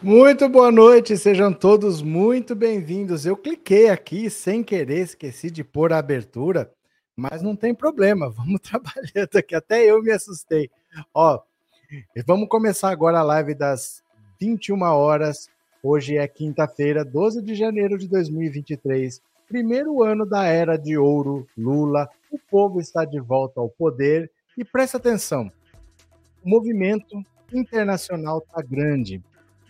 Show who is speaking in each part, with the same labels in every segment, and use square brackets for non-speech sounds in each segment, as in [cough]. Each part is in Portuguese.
Speaker 1: Muito boa noite, sejam todos muito bem-vindos. Eu cliquei aqui sem querer, esqueci de pôr a abertura, mas não tem problema, [laughs] vamos trabalhando aqui. Até eu me assustei. Ó, vamos começar agora a live das 21 horas. Hoje é quinta-feira, 12 de janeiro de 2023, primeiro ano da era de ouro Lula. O povo está de volta ao poder e presta atenção. O movimento internacional está grande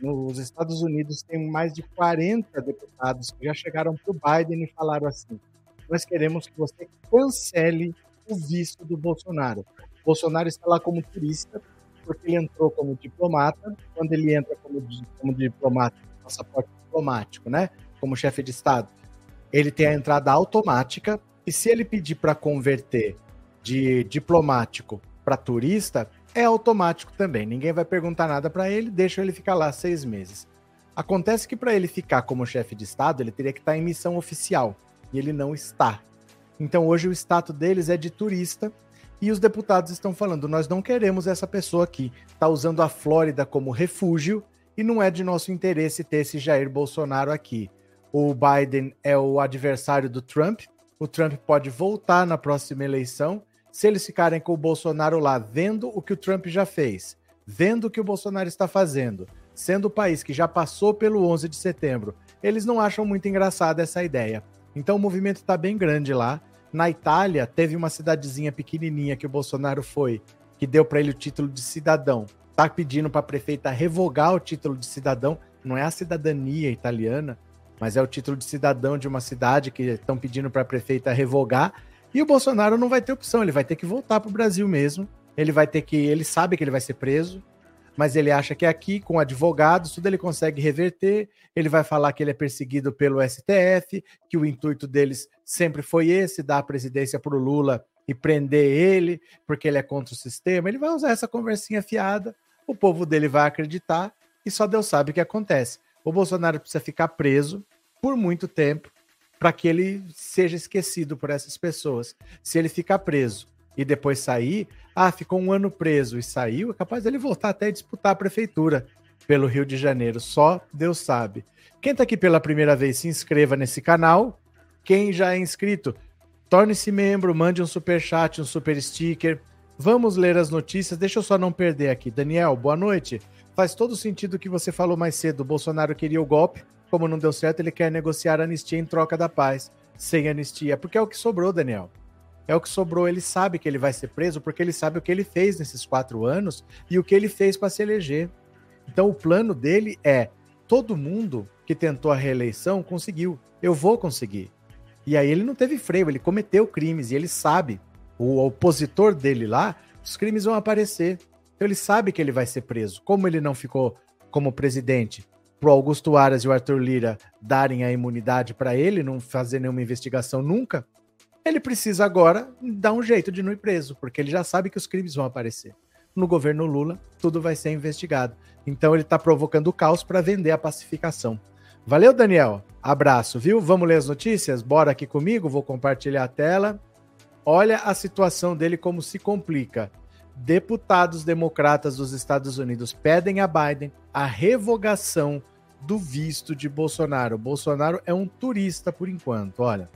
Speaker 1: nos Estados Unidos tem mais de 40 deputados que já chegaram para o Biden e falaram assim: nós queremos que você cancele o visto do Bolsonaro. O Bolsonaro está lá como turista, porque ele entrou como diplomata. Quando ele entra como, como diplomata, passaporte diplomático, né? Como chefe de Estado, ele tem a entrada automática. E se ele pedir para converter de diplomático para turista, é automático também. Ninguém vai perguntar nada para ele, deixa ele ficar lá seis meses. Acontece que para ele ficar como chefe de Estado, ele teria que estar em missão oficial. E ele não está. Então hoje o status deles é de turista. E os deputados estão falando: nós não queremos essa pessoa aqui. Está usando a Flórida como refúgio e não é de nosso interesse ter esse Jair Bolsonaro aqui. O Biden é o adversário do Trump. O Trump pode voltar na próxima eleição se eles ficarem com o Bolsonaro lá, vendo o que o Trump já fez, vendo o que o Bolsonaro está fazendo, sendo o país que já passou pelo 11 de setembro, eles não acham muito engraçada essa ideia. Então o movimento está bem grande lá. Na Itália, teve uma cidadezinha pequenininha que o Bolsonaro foi, que deu para ele o título de cidadão. Tá pedindo para a prefeita revogar o título de cidadão. Não é a cidadania italiana, mas é o título de cidadão de uma cidade que estão pedindo para a prefeita revogar. E o Bolsonaro não vai ter opção, ele vai ter que voltar para o Brasil mesmo. Ele vai ter que. Ele sabe que ele vai ser preso, mas ele acha que aqui, com advogados, tudo ele consegue reverter. Ele vai falar que ele é perseguido pelo STF, que o intuito deles sempre foi esse: dar a presidência para o Lula e prender ele, porque ele é contra o sistema. Ele vai usar essa conversinha fiada, o povo dele vai acreditar e só Deus sabe o que acontece. O Bolsonaro precisa ficar preso por muito tempo para que ele seja esquecido por essas pessoas. Se ele ficar preso e depois sair, ah, ficou um ano preso e saiu, é capaz dele voltar até disputar a prefeitura pelo Rio de Janeiro. Só Deus sabe. Quem está aqui pela primeira vez, se inscreva nesse canal. Quem já é inscrito, torne-se membro, mande um super chat, um super sticker. Vamos ler as notícias. Deixa eu só não perder aqui. Daniel, boa noite. Faz todo sentido o que você falou mais cedo. O Bolsonaro queria o golpe, como não deu certo, ele quer negociar anistia em troca da paz, sem anistia, porque é o que sobrou, Daniel. É o que sobrou. Ele sabe que ele vai ser preso porque ele sabe o que ele fez nesses quatro anos e o que ele fez para se eleger. Então, o plano dele é: todo mundo que tentou a reeleição conseguiu. Eu vou conseguir. E aí ele não teve freio, ele cometeu crimes e ele sabe. O opositor dele lá, os crimes vão aparecer. Então ele sabe que ele vai ser preso. Como ele não ficou como presidente pro Augusto Aras e o Arthur Lira darem a imunidade para ele, não fazer nenhuma investigação nunca, ele precisa agora dar um jeito de não ir preso, porque ele já sabe que os crimes vão aparecer. No governo Lula, tudo vai ser investigado. Então ele está provocando o caos para vender a pacificação. Valeu, Daniel. Abraço, viu? Vamos ler as notícias? Bora aqui comigo, vou compartilhar a tela. Olha a situação dele como se complica. Deputados democratas dos Estados Unidos pedem a Biden a revogação do visto de Bolsonaro. Bolsonaro é um turista por enquanto, olha.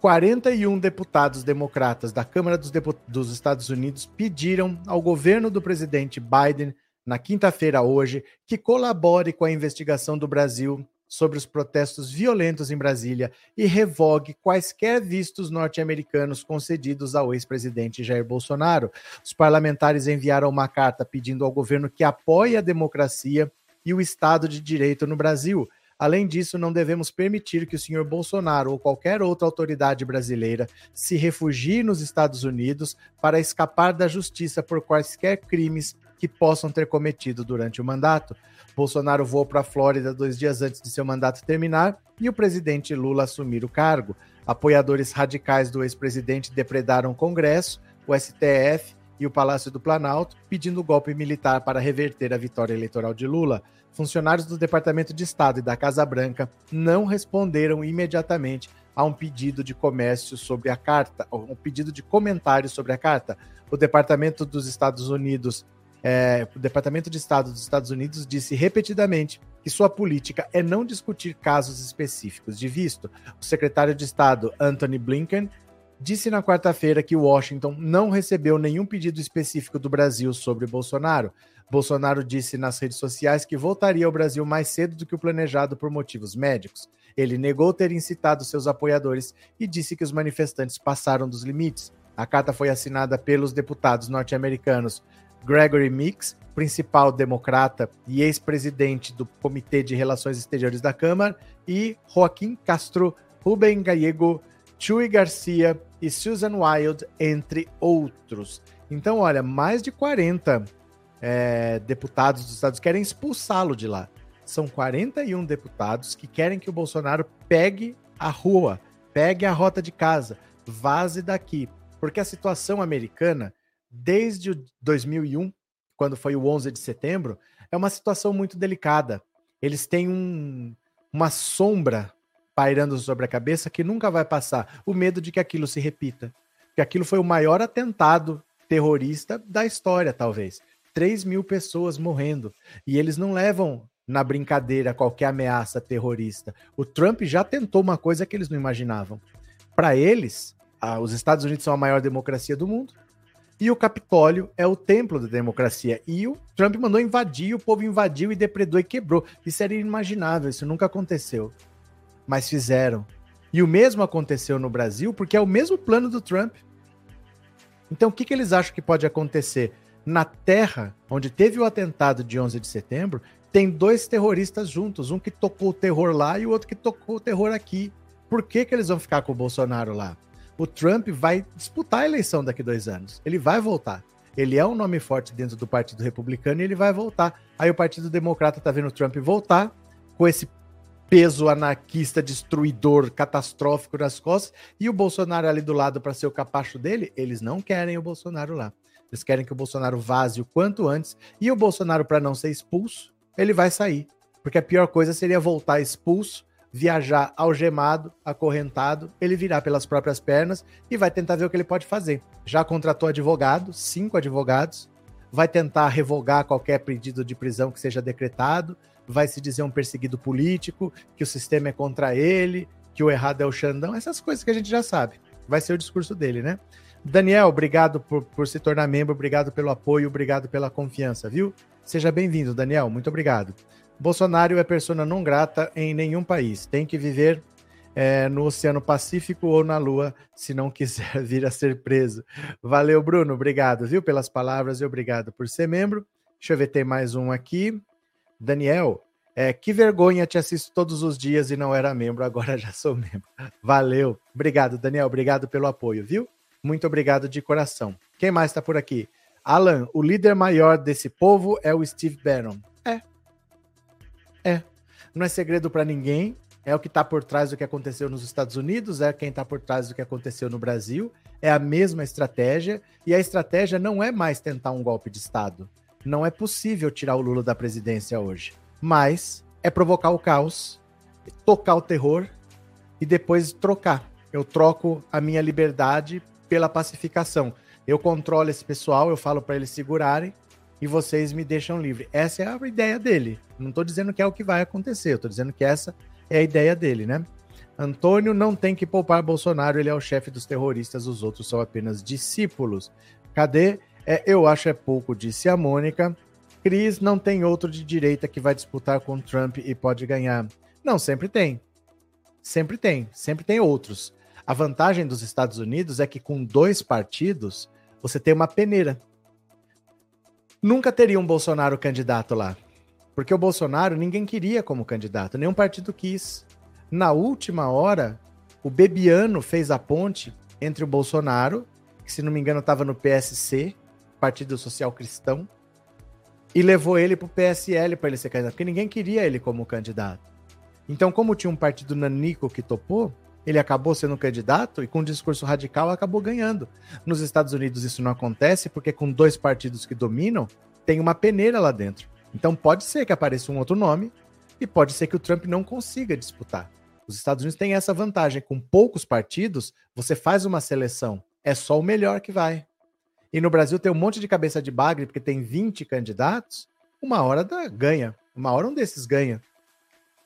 Speaker 1: 41 deputados democratas da Câmara dos, dos Estados Unidos pediram ao governo do presidente Biden, na quinta-feira hoje, que colabore com a investigação do Brasil sobre os protestos violentos em Brasília e revogue quaisquer vistos norte-americanos concedidos ao ex-presidente Jair Bolsonaro. Os parlamentares enviaram uma carta pedindo ao governo que apoie a democracia e o Estado de Direito no Brasil. Além disso, não devemos permitir que o senhor Bolsonaro ou qualquer outra autoridade brasileira se refugie nos Estados Unidos para escapar da justiça por quaisquer crimes que possam ter cometido durante o mandato. Bolsonaro voou para a Flórida dois dias antes de seu mandato terminar e o presidente Lula assumir o cargo. Apoiadores radicais do ex-presidente depredaram o Congresso, o STF e o Palácio do Planalto, pedindo golpe militar para reverter a vitória eleitoral de Lula. Funcionários do Departamento de Estado e da Casa Branca não responderam imediatamente a um pedido de comércio sobre a carta, um pedido de comentário sobre a carta. O Departamento dos Estados Unidos é, o Departamento de Estado dos Estados Unidos disse repetidamente que sua política é não discutir casos específicos de visto. O secretário de Estado, Anthony Blinken, disse na quarta-feira que Washington não recebeu nenhum pedido específico do Brasil sobre Bolsonaro. Bolsonaro disse nas redes sociais que voltaria ao Brasil mais cedo do que o planejado por motivos médicos. Ele negou ter incitado seus apoiadores e disse que os manifestantes passaram dos limites. A carta foi assinada pelos deputados norte-americanos Gregory Mix, principal democrata e ex-presidente do Comitê de Relações Exteriores da Câmara, e Joaquim Castro, Rubem Gallego, Chuy Garcia e Susan Wild, entre outros. Então, olha, mais de 40 é, deputados dos Estados querem expulsá-lo de lá. São 41 deputados que querem que o Bolsonaro pegue a rua, pegue a rota de casa, vaze daqui. Porque a situação americana, desde o 2001, quando foi o 11 de setembro, é uma situação muito delicada. Eles têm um, uma sombra pairando sobre a cabeça que nunca vai passar. O medo de que aquilo se repita. Que aquilo foi o maior atentado terrorista da história, talvez. 3 mil pessoas morrendo. E eles não levam na brincadeira qualquer ameaça terrorista. O Trump já tentou uma coisa que eles não imaginavam. Para eles, os Estados Unidos são a maior democracia do mundo e o Capitólio é o templo da democracia. E o Trump mandou invadir, o povo invadiu e depredou e quebrou. Isso era inimaginável, isso nunca aconteceu. Mas fizeram. E o mesmo aconteceu no Brasil, porque é o mesmo plano do Trump. Então, o que, que eles acham que pode acontecer? Na terra onde teve o atentado de 11 de setembro, tem dois terroristas juntos, um que tocou o terror lá e o outro que tocou o terror aqui. Por que, que eles vão ficar com o Bolsonaro lá? O Trump vai disputar a eleição daqui a dois anos. Ele vai voltar. Ele é um nome forte dentro do Partido Republicano e ele vai voltar. Aí o Partido Democrata tá vendo o Trump voltar com esse peso anarquista, destruidor, catastrófico nas costas, e o Bolsonaro ali do lado para ser o capacho dele, eles não querem o Bolsonaro lá. Eles querem que o Bolsonaro vaze o quanto antes, e o Bolsonaro, para não ser expulso, ele vai sair. Porque a pior coisa seria voltar expulso, viajar algemado, acorrentado, ele virar pelas próprias pernas e vai tentar ver o que ele pode fazer. Já contratou advogado, cinco advogados, vai tentar revogar qualquer pedido de prisão que seja decretado, vai se dizer um perseguido político, que o sistema é contra ele, que o errado é o Xandão, essas coisas que a gente já sabe. Vai ser o discurso dele, né? Daniel, obrigado por, por se tornar membro, obrigado pelo apoio, obrigado pela confiança, viu? Seja bem-vindo, Daniel. Muito obrigado. Bolsonaro é persona não grata em nenhum país. Tem que viver é, no Oceano Pacífico ou na Lua, se não quiser [laughs] vir a ser preso. Valeu, Bruno. Obrigado, viu, pelas palavras e obrigado por ser membro. Deixa eu ver, tem mais um aqui. Daniel, é, que vergonha, te assisto todos os dias e não era membro, agora [laughs] já sou membro. Valeu. Obrigado, Daniel. Obrigado pelo apoio, viu? Muito obrigado de coração. Quem mais está por aqui? Alan, o líder maior desse povo é o Steve Bannon. Não é segredo para ninguém. É o que está por trás do que aconteceu nos Estados Unidos, é quem está por trás do que aconteceu no Brasil. É a mesma estratégia. E a estratégia não é mais tentar um golpe de Estado. Não é possível tirar o Lula da presidência hoje. Mas é provocar o caos, tocar o terror e depois trocar. Eu troco a minha liberdade pela pacificação. Eu controlo esse pessoal, eu falo para eles segurarem e vocês me deixam livre. Essa é a ideia dele. Não estou dizendo que é o que vai acontecer, estou dizendo que essa é a ideia dele, né? Antônio não tem que poupar Bolsonaro, ele é o chefe dos terroristas, os outros são apenas discípulos. Cadê? É, eu acho é pouco, disse a Mônica. Cris não tem outro de direita que vai disputar com Trump e pode ganhar. Não, sempre tem. Sempre tem, sempre tem outros. A vantagem dos Estados Unidos é que com dois partidos, você tem uma peneira. Nunca teria um Bolsonaro candidato lá. Porque o Bolsonaro ninguém queria como candidato, nenhum partido quis. Na última hora, o Bebiano fez a ponte entre o Bolsonaro, que se não me engano estava no PSC, Partido Social Cristão, e levou ele para o PSL para ele ser candidato, porque ninguém queria ele como candidato. Então, como tinha um partido nanico que topou, ele acabou sendo candidato e com um discurso radical acabou ganhando. Nos Estados Unidos isso não acontece porque com dois partidos que dominam, tem uma peneira lá dentro. Então pode ser que apareça um outro nome e pode ser que o Trump não consiga disputar. Os Estados Unidos têm essa vantagem, com poucos partidos, você faz uma seleção, é só o melhor que vai. e no Brasil tem um monte de cabeça de bagre, porque tem 20 candidatos, uma hora da, ganha. Uma hora um desses ganha.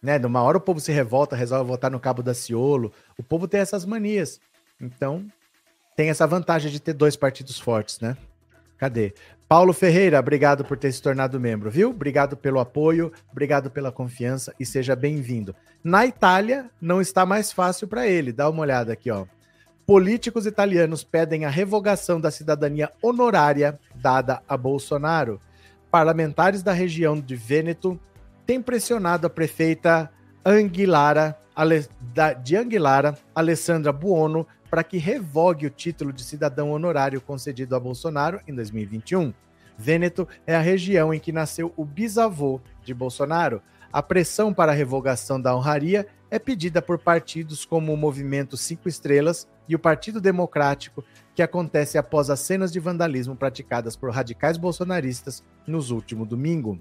Speaker 1: Né? Numa hora o povo se revolta, resolve votar no Cabo da Ciolo. O povo tem essas manias. Então, tem essa vantagem de ter dois partidos fortes, né? Cadê? Paulo Ferreira, obrigado por ter se tornado membro, viu? Obrigado pelo apoio, obrigado pela confiança e seja bem-vindo. Na Itália, não está mais fácil para ele. Dá uma olhada aqui, ó. Políticos italianos pedem a revogação da cidadania honorária dada a Bolsonaro. Parlamentares da região de Vêneto têm pressionado a prefeita Anguilara, de Anguilara, Alessandra Buono, para que revogue o título de cidadão honorário concedido a Bolsonaro em 2021. Vêneto é a região em que nasceu o bisavô de Bolsonaro. A pressão para a revogação da honraria é pedida por partidos como o Movimento Cinco Estrelas e o Partido Democrático, que acontece após as cenas de vandalismo praticadas por radicais bolsonaristas nos últimos domingo.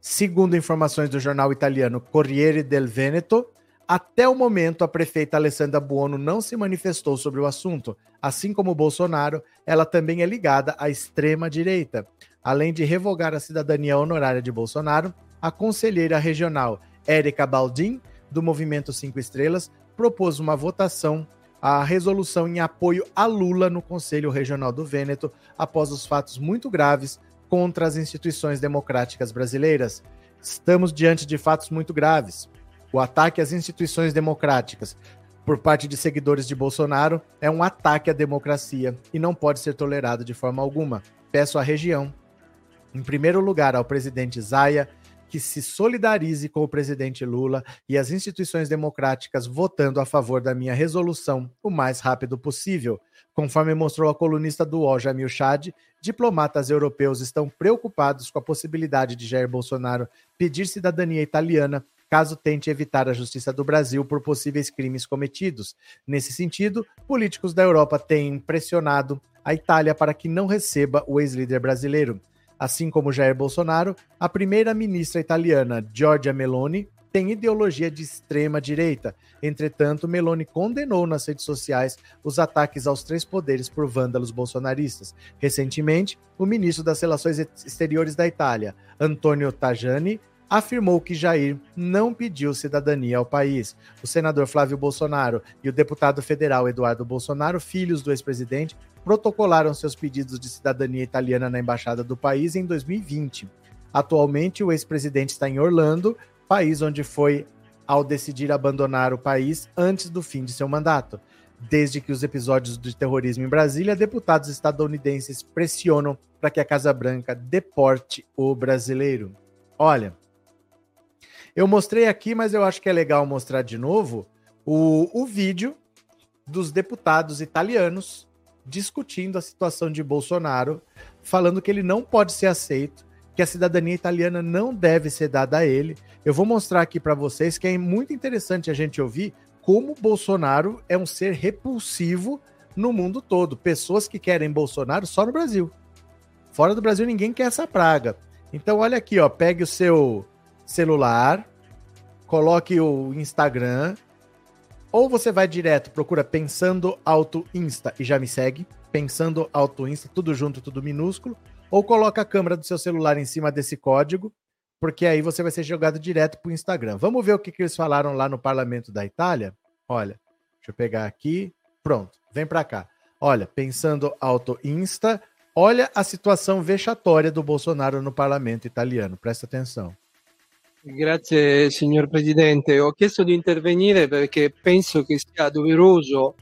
Speaker 1: Segundo informações do jornal italiano Corriere del Veneto, até o momento, a prefeita Alessandra Buono não se manifestou sobre o assunto. Assim como Bolsonaro, ela também é ligada à extrema-direita. Além de revogar a cidadania honorária de Bolsonaro, a conselheira regional Érica Baldin, do Movimento Cinco Estrelas, propôs uma votação a resolução em apoio a Lula no Conselho Regional do Vêneto após os fatos muito graves contra as instituições democráticas brasileiras. Estamos diante de fatos muito graves. O ataque às instituições democráticas por parte de seguidores de Bolsonaro é um ataque à democracia e não pode ser tolerado de forma alguma. Peço à região, em primeiro lugar ao presidente Zaya, que se solidarize com o presidente Lula e as instituições democráticas votando a favor da minha resolução o mais rápido possível. Conforme mostrou a colunista do UOL, Jamil Chad, diplomatas europeus estão preocupados com a possibilidade de Jair Bolsonaro pedir cidadania italiana caso tente evitar a justiça do Brasil por possíveis crimes cometidos. Nesse sentido, políticos da Europa têm pressionado a Itália para que não receba o ex-líder brasileiro. Assim como Jair Bolsonaro, a primeira-ministra italiana Giorgia Meloni tem ideologia de extrema direita. Entretanto, Meloni condenou nas redes sociais os ataques aos três poderes por vândalos bolsonaristas. Recentemente, o ministro das Relações Exteriores da Itália, Antonio Tajani, afirmou que Jair não pediu cidadania ao país. O senador Flávio Bolsonaro e o deputado federal Eduardo Bolsonaro, filhos do ex-presidente, protocolaram seus pedidos de cidadania italiana na embaixada do país em 2020. Atualmente, o ex-presidente está em Orlando, país onde foi ao decidir abandonar o país antes do fim de seu mandato. Desde que os episódios de terrorismo em Brasília, deputados estadunidenses pressionam para que a Casa Branca deporte o brasileiro. Olha, eu mostrei aqui, mas eu acho que é legal mostrar de novo o, o vídeo dos deputados italianos discutindo a situação de Bolsonaro, falando que ele não pode ser aceito, que a cidadania italiana não deve ser dada a ele. Eu vou mostrar aqui para vocês que é muito interessante a gente ouvir como Bolsonaro é um ser repulsivo no mundo todo. Pessoas que querem Bolsonaro só no Brasil. Fora do Brasil ninguém quer essa praga. Então olha aqui, ó, pegue o seu celular, coloque o Instagram, ou você vai direto, procura Pensando Auto Insta e já me segue. Pensando Auto Insta, tudo junto, tudo minúsculo. Ou coloca a câmera do seu celular em cima desse código, porque aí você vai ser jogado direto para o Instagram. Vamos ver o que, que eles falaram lá no parlamento da Itália? Olha, deixa eu pegar aqui. Pronto, vem para cá. Olha, Pensando Auto Insta, olha a situação vexatória do Bolsonaro no parlamento italiano. Presta atenção.
Speaker 2: Grazie signor Presidente. Ho chiesto di intervenire perché penso che sia doveroso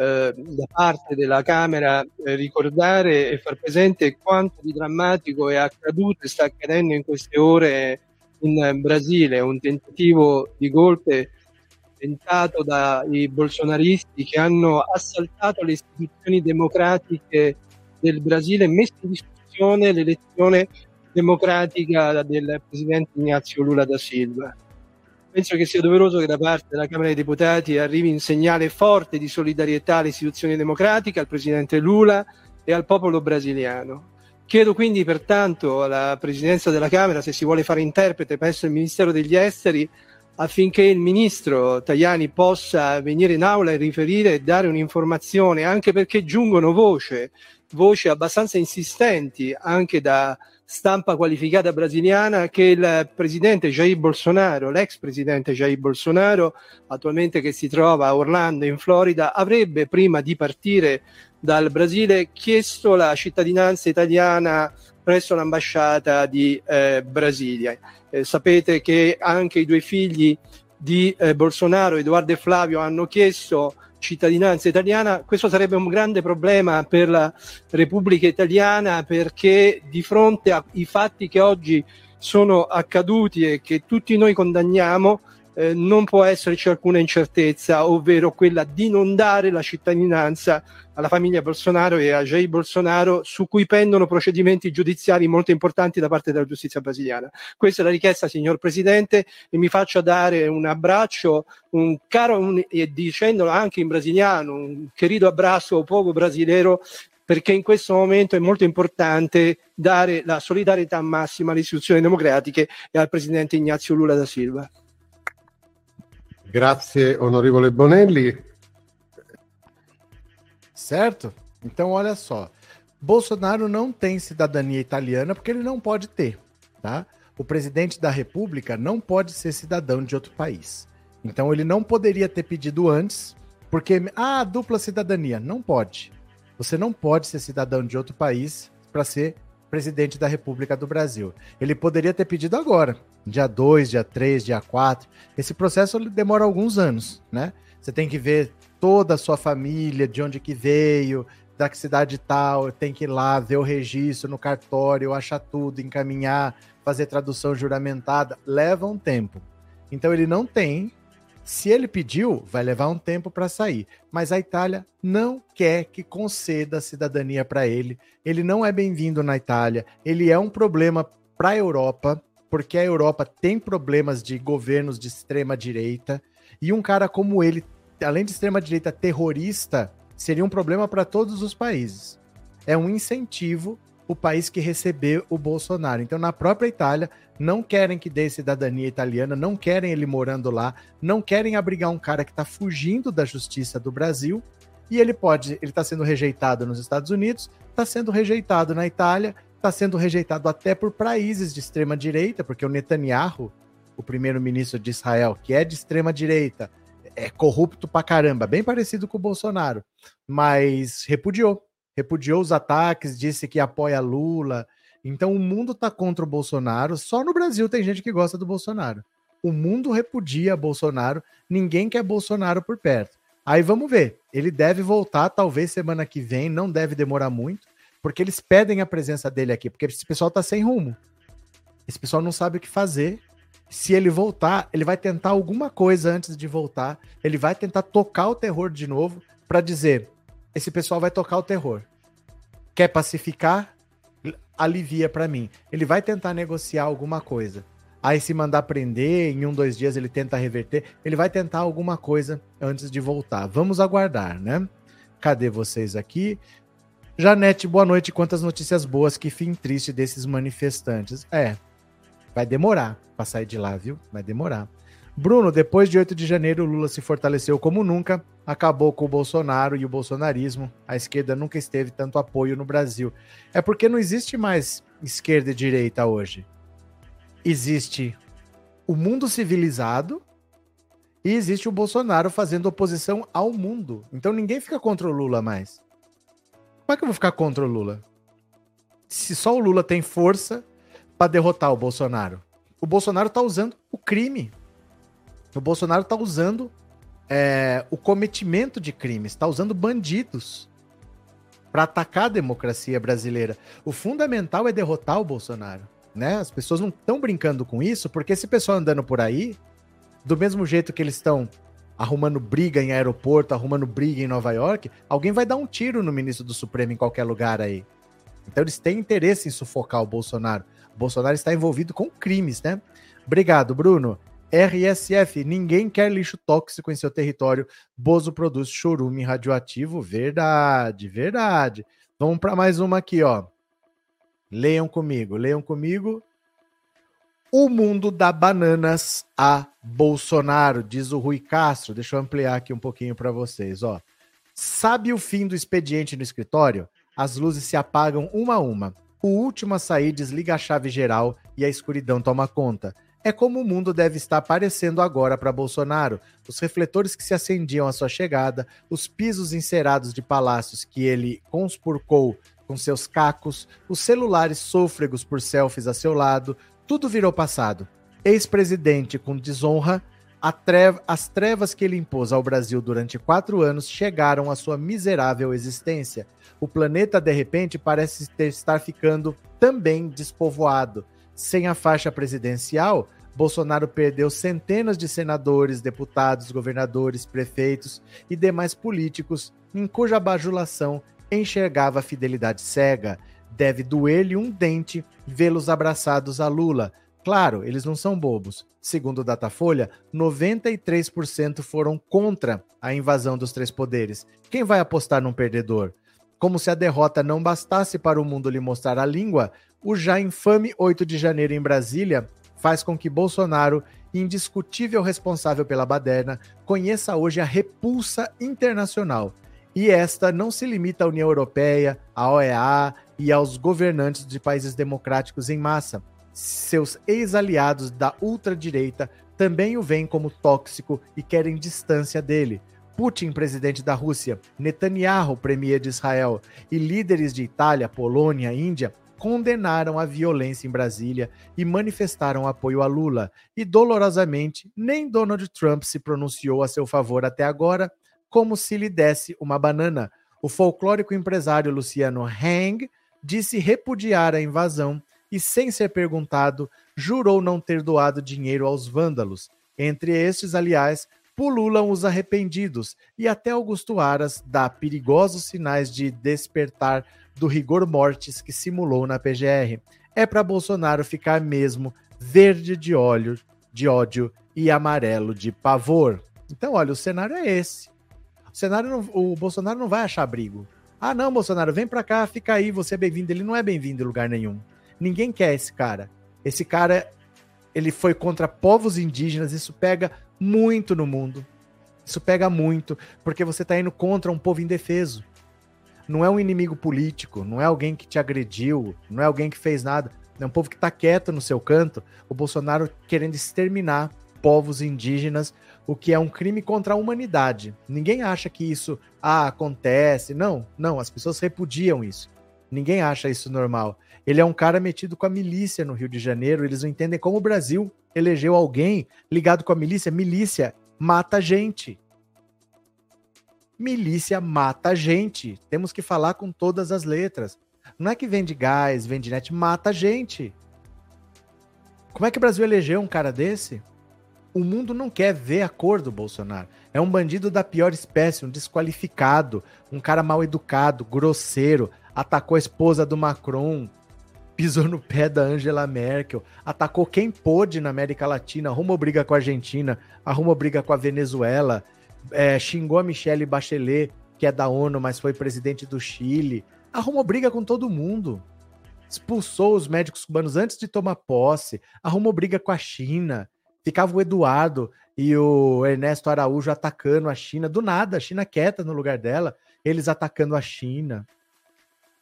Speaker 2: eh, da parte della Camera eh, ricordare e far presente quanto di drammatico è accaduto e sta accadendo in queste ore in Brasile, un tentativo di golpe tentato dai bolsonaristi che hanno assaltato le istituzioni democratiche del Brasile e messo in discussione l'elezione democratica del presidente Ignazio Lula da Silva. Penso che sia doveroso che da parte della Camera dei Deputati arrivi un segnale forte di solidarietà alle istituzioni democratiche, al presidente Lula e al popolo brasiliano. Chiedo quindi pertanto alla Presidenza della Camera se si vuole fare interprete presso il Ministero degli Esteri affinché il Ministro Tajani possa venire in aula e riferire e dare un'informazione, anche perché giungono voci voci abbastanza insistenti anche da stampa qualificata brasiliana che il presidente Jair Bolsonaro, l'ex presidente Jair Bolsonaro, attualmente che si trova a Orlando in Florida, avrebbe prima di partire dal Brasile chiesto la cittadinanza italiana presso l'ambasciata di eh, Brasilia. Eh, sapete che anche i due figli di eh, Bolsonaro, Edoardo e Flavio, hanno chiesto cittadinanza italiana, questo sarebbe un grande problema per la Repubblica Italiana perché di fronte ai fatti che oggi sono accaduti e che tutti noi condanniamo, eh, non può esserci alcuna incertezza, ovvero quella di non dare la cittadinanza alla famiglia Bolsonaro e a Jair Bolsonaro, su cui pendono procedimenti giudiziari molto importanti da parte della giustizia brasiliana. Questa è la richiesta, signor Presidente, e mi faccia dare un abbraccio, un caro, un, e dicendolo anche in brasiliano, un querido abbraccio ao povo brasileiro perché in questo momento è molto importante dare la solidarietà massima alle istituzioni democratiche e al Presidente Ignazio Lula da Silva.
Speaker 3: Grazie, onorevole Bonelli.
Speaker 1: Certo? Então, olha só. Bolsonaro não tem cidadania italiana porque ele não pode ter, tá? O presidente da República não pode ser cidadão de outro país. Então, ele não poderia ter pedido antes, porque, ah, dupla cidadania. Não pode. Você não pode ser cidadão de outro país para ser presidente da República do Brasil. Ele poderia ter pedido agora, dia 2, dia 3, dia 4. Esse processo demora alguns anos, né? Você tem que ver toda a sua família, de onde que veio, da que cidade tal, tem que ir lá ver o registro no cartório, achar tudo, encaminhar, fazer tradução juramentada, leva um tempo. Então ele não tem. Se ele pediu, vai levar um tempo para sair. Mas a Itália não quer que conceda a cidadania para ele. Ele não é bem-vindo na Itália. Ele é um problema para a Europa, porque a Europa tem problemas de governos de extrema direita. E um cara como ele além de extrema-direita terrorista, seria um problema para todos os países. É um incentivo o país que recebeu o Bolsonaro. Então, na própria Itália, não querem que dê cidadania italiana, não querem ele morando lá, não querem abrigar um cara que está fugindo da justiça do Brasil. E ele pode, ele está sendo rejeitado nos Estados Unidos, está sendo rejeitado na Itália, está sendo rejeitado até por países de extrema direita, porque o Netanyahu, o primeiro-ministro de Israel, que é de extrema direita, é corrupto pra caramba, bem parecido com o Bolsonaro, mas repudiou. Repudiou os ataques, disse que apoia Lula. Então o mundo tá contra o Bolsonaro. Só no Brasil tem gente que gosta do Bolsonaro. O mundo repudia Bolsonaro, ninguém quer Bolsonaro por perto. Aí vamos ver. Ele deve voltar, talvez semana que vem, não deve demorar muito, porque eles pedem a presença dele aqui, porque esse pessoal tá sem rumo. Esse pessoal não sabe o que fazer se ele voltar, ele vai tentar alguma coisa antes de voltar. Ele vai tentar tocar o terror de novo para dizer: esse pessoal vai tocar o terror. Quer pacificar? Alivia para mim. Ele vai tentar negociar alguma coisa. Aí se mandar prender, em um, dois dias ele tenta reverter. Ele vai tentar alguma coisa antes de voltar. Vamos aguardar, né? Cadê vocês aqui? Janete, boa noite. Quantas notícias boas, que fim triste desses manifestantes. É, vai demorar para sair de lá, viu? Vai demorar. Bruno, depois de 8 de janeiro, Lula se fortaleceu como nunca, acabou com o Bolsonaro e o bolsonarismo. A esquerda nunca esteve tanto apoio no Brasil. É porque não existe mais esquerda e direita hoje. Existe o mundo civilizado e existe o Bolsonaro fazendo oposição ao mundo. Então ninguém fica contra o Lula mais. Como é que eu vou ficar contra o Lula? Se só o Lula tem força para derrotar o Bolsonaro o Bolsonaro está usando o crime. O Bolsonaro está usando é, o cometimento de crimes, está usando bandidos para atacar a democracia brasileira. O fundamental é derrotar o Bolsonaro. Né? As pessoas não estão brincando com isso, porque esse pessoal andando por aí, do mesmo jeito que eles estão arrumando briga em aeroporto, arrumando briga em Nova York, alguém vai dar um tiro no ministro do Supremo em qualquer lugar aí. Então eles têm interesse em sufocar o Bolsonaro. Bolsonaro está envolvido com crimes, né? Obrigado, Bruno. RSF, ninguém quer lixo tóxico em seu território. Bozo produz chorume radioativo. Verdade, verdade. Vamos para mais uma aqui, ó. Leiam comigo, leiam comigo. O mundo dá bananas a Bolsonaro, diz o Rui Castro. Deixa eu ampliar aqui um pouquinho para vocês, ó. Sabe o fim do expediente no escritório? as luzes se apagam uma a uma. O último a sair desliga a chave geral e a escuridão toma conta. É como o mundo deve estar parecendo agora para Bolsonaro. Os refletores que se acendiam à sua chegada, os pisos encerados de palácios que ele conspurcou com seus cacos, os celulares sôfregos por selfies a seu lado, tudo virou passado. Ex-presidente com desonra, as trevas que ele impôs ao Brasil durante quatro anos chegaram à sua miserável existência. O planeta, de repente, parece estar ficando também despovoado. Sem a faixa presidencial, Bolsonaro perdeu centenas de senadores, deputados, governadores, prefeitos e demais políticos em cuja bajulação enxergava a fidelidade cega. Deve doer-lhe um dente vê-los abraçados a Lula. Claro, eles não são bobos. Segundo o Datafolha, 93% foram contra a invasão dos três poderes. Quem vai apostar num perdedor? Como se a derrota não bastasse para o mundo lhe mostrar a língua, o já infame 8 de janeiro em Brasília faz com que Bolsonaro, indiscutível responsável pela baderna, conheça hoje a repulsa internacional. E esta não se limita à União Europeia, à OEA e aos governantes de países democráticos em massa. Seus ex-aliados da ultradireita também o veem como tóxico e querem distância dele. Putin, presidente da Rússia, Netanyahu, premier de Israel, e líderes de Itália, Polônia, Índia condenaram a violência em Brasília e manifestaram apoio a Lula. E dolorosamente, nem Donald Trump se pronunciou a seu favor até agora, como se lhe desse uma banana. O folclórico empresário Luciano Hang disse repudiar a invasão e, sem ser perguntado, jurou não ter doado dinheiro aos vândalos. Entre estes, aliás, pululam os arrependidos e até Augusto Aras dá perigosos sinais de despertar do rigor mortis que simulou na PGR. É para Bolsonaro ficar mesmo verde de óleo, de ódio e amarelo de pavor. Então, olha, o cenário é esse. O cenário não, o Bolsonaro não vai achar abrigo. Ah, não, Bolsonaro, vem para cá, fica aí, você é bem-vindo. Ele não é bem-vindo em lugar nenhum. Ninguém quer esse cara. Esse cara, ele foi contra povos indígenas, isso pega muito no mundo. Isso pega muito, porque você está indo contra um povo indefeso não é um inimigo político, não é alguém que te agrediu, não é alguém que fez nada. É um povo que está quieto no seu canto. O Bolsonaro querendo exterminar povos indígenas, o que é um crime contra a humanidade. Ninguém acha que isso ah, acontece. Não, não, as pessoas repudiam isso. Ninguém acha isso normal. Ele é um cara metido com a milícia no Rio de Janeiro. Eles não entendem como o Brasil elegeu alguém ligado com a milícia. Milícia mata gente milícia mata gente. Temos que falar com todas as letras. Não é que vende gás, vende net, mata gente. Como é que o Brasil elegeu um cara desse? O mundo não quer ver a cor do Bolsonaro. É um bandido da pior espécie, um desqualificado, um cara mal educado, grosseiro, atacou a esposa do Macron, pisou no pé da Angela Merkel, atacou quem pôde na América Latina, arrumou briga com a Argentina, arrumou briga com a Venezuela, é, xingou a Michelle Bachelet, que é da ONU, mas foi presidente do Chile. Arrumou briga com todo mundo. Expulsou os médicos cubanos antes de tomar posse. Arrumou briga com a China. Ficava o Eduardo e o Ernesto Araújo atacando a China. Do nada, a China quieta no lugar dela. Eles atacando a China.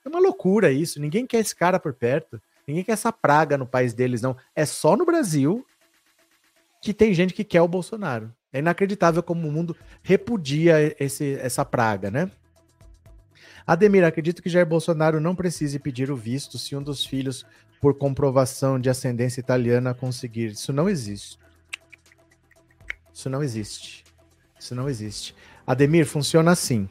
Speaker 1: É uma loucura isso. Ninguém quer esse cara por perto. Ninguém quer essa praga no país deles, não. É só no Brasil que tem gente que quer o Bolsonaro. É inacreditável como o mundo repudia esse, essa praga, né? Ademir, acredito que Jair Bolsonaro não precise pedir o visto se um dos filhos, por comprovação de ascendência italiana, conseguir. Isso não existe. Isso não existe. Isso não existe. Ademir, funciona assim.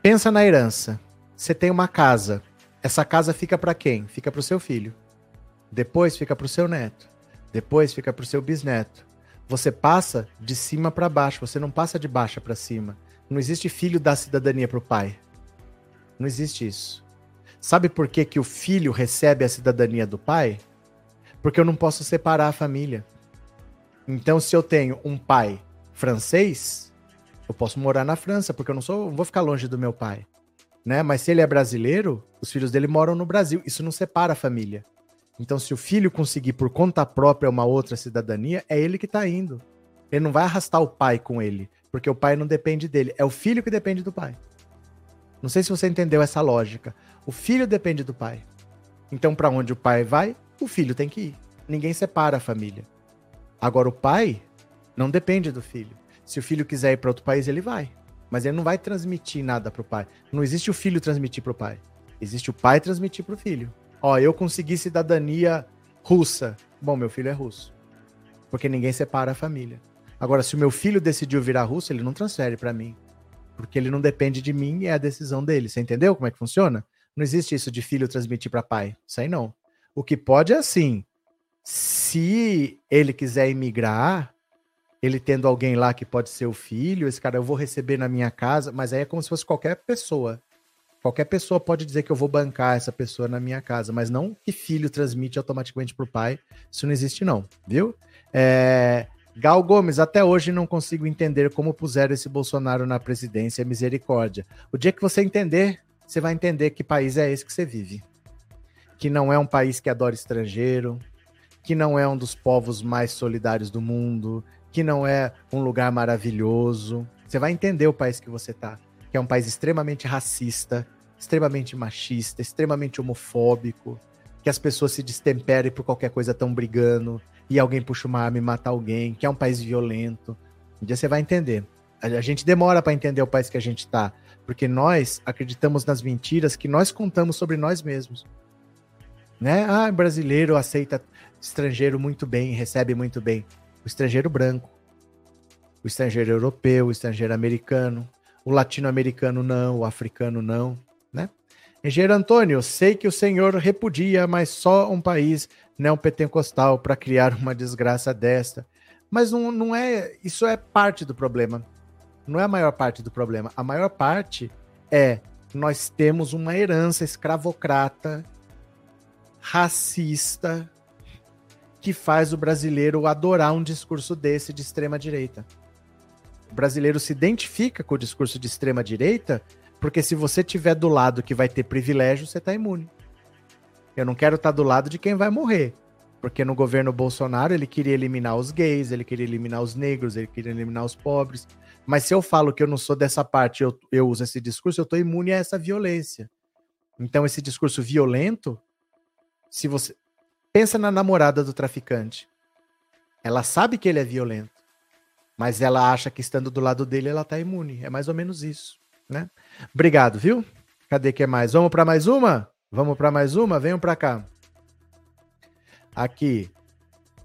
Speaker 1: Pensa na herança. Você tem uma casa. Essa casa fica para quem? Fica para o seu filho. Depois fica para o seu neto. Depois fica para o seu bisneto. Você passa de cima para baixo, você não passa de baixo para cima. Não existe filho da cidadania para o pai. Não existe isso. Sabe por que, que o filho recebe a cidadania do pai? Porque eu não posso separar a família. Então, se eu tenho um pai francês, eu posso morar na França, porque eu não sou, não vou ficar longe do meu pai. Né? Mas se ele é brasileiro, os filhos dele moram no Brasil. Isso não separa a família. Então, se o filho conseguir por conta própria uma outra cidadania, é ele que está indo. Ele não vai arrastar o pai com ele, porque o pai não depende dele. É o filho que depende do pai. Não sei se você entendeu essa lógica. O filho depende do pai. Então, para onde o pai vai, o filho tem que ir. Ninguém separa a família. Agora, o pai não depende do filho. Se o filho quiser ir para outro país, ele vai. Mas ele não vai transmitir nada para o pai. Não existe o filho transmitir para o pai. Existe o pai transmitir para o filho. Ó, eu consegui cidadania russa. Bom, meu filho é russo. Porque ninguém separa a família. Agora, se o meu filho decidiu virar russo, ele não transfere para mim. Porque ele não depende de mim, é a decisão dele. Você entendeu como é que funciona? Não existe isso de filho transmitir para pai. Isso aí não. O que pode é assim: se ele quiser imigrar, ele tendo alguém lá que pode ser o filho, esse cara eu vou receber na minha casa, mas aí é como se fosse qualquer pessoa. Qualquer pessoa pode dizer que eu vou bancar essa pessoa na minha casa, mas não que filho transmite automaticamente para o pai. Isso não existe, não, viu? É, Gal Gomes, até hoje não consigo entender como puseram esse Bolsonaro na presidência, misericórdia. O dia que você entender, você vai entender que país é esse que você vive. Que não é um país que adora estrangeiro, que não é um dos povos mais solidários do mundo, que não é um lugar maravilhoso. Você vai entender o país que você tá, que é um país extremamente racista, extremamente machista, extremamente homofóbico, que as pessoas se destemperem por qualquer coisa tão brigando, e alguém puxa uma arma e mata alguém, que é um país violento. Um dia você vai entender. A gente demora para entender o país que a gente tá, porque nós acreditamos nas mentiras que nós contamos sobre nós mesmos. Né? Ah, brasileiro aceita estrangeiro muito bem, recebe muito bem. O estrangeiro branco, o estrangeiro europeu, o estrangeiro americano, o latino-americano não, o africano não, né? Engenheiro Antônio, sei que o senhor repudia, mas só um país neopentecostal para criar uma desgraça desta. Mas não, não é. Isso é parte do problema. Não é a maior parte do problema. A maior parte é nós temos uma herança escravocrata, racista, que faz o brasileiro adorar um discurso desse de extrema direita. Brasileiro se identifica com o discurso de extrema direita porque se você tiver do lado que vai ter privilégio, você está imune. Eu não quero estar tá do lado de quem vai morrer. Porque no governo Bolsonaro ele queria eliminar os gays, ele queria eliminar os negros, ele queria eliminar os pobres. Mas se eu falo que eu não sou dessa parte, eu, eu uso esse discurso, eu estou imune a essa violência. Então, esse discurso violento, se você. Pensa na namorada do traficante. Ela sabe que ele é violento, mas ela acha que estando do lado dele ela está imune. É mais ou menos isso, né? Obrigado, viu? Cadê que é mais? Vamos para mais uma? Vamos para mais uma? Venham para cá. Aqui.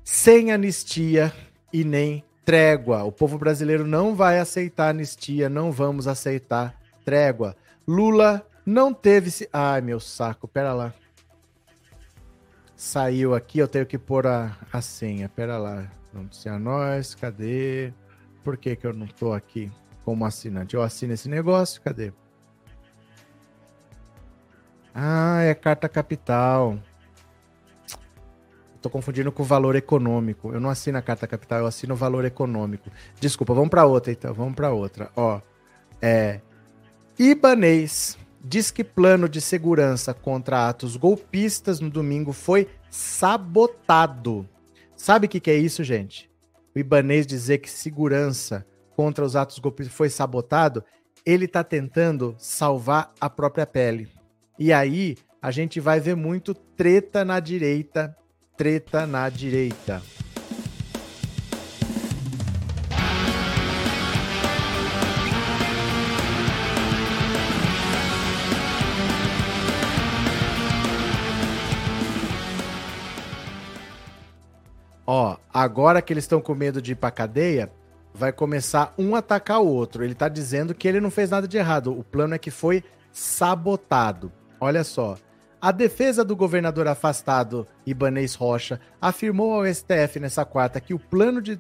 Speaker 1: Sem anistia e nem trégua. O povo brasileiro não vai aceitar anistia, não vamos aceitar trégua. Lula não teve. Se... Ai, meu saco, pera lá. Saiu aqui, eu tenho que pôr a, a senha. Pera lá. Ser a nós, cadê? Por que, que eu não tô aqui como assinante? Eu assino esse negócio, cadê? Ah, é carta capital. Tô confundindo com o valor econômico. Eu não assino a carta capital, eu assino o valor econômico. Desculpa, vamos para outra então, vamos para outra. Ó, é Ibanês diz que plano de segurança contra atos golpistas no domingo foi sabotado. Sabe o que, que é isso, gente? O Ibanês dizer que segurança contra os atos golpistas foi sabotado, ele está tentando salvar a própria pele. E aí a gente vai ver muito treta na direita, treta na direita. Ó, agora que eles estão com medo de ir pra cadeia, vai começar um atacar o outro. Ele tá dizendo que ele não fez nada de errado. O plano é que foi sabotado. Olha só. A defesa do governador afastado Ibanês Rocha afirmou ao STF nessa quarta que o plano de,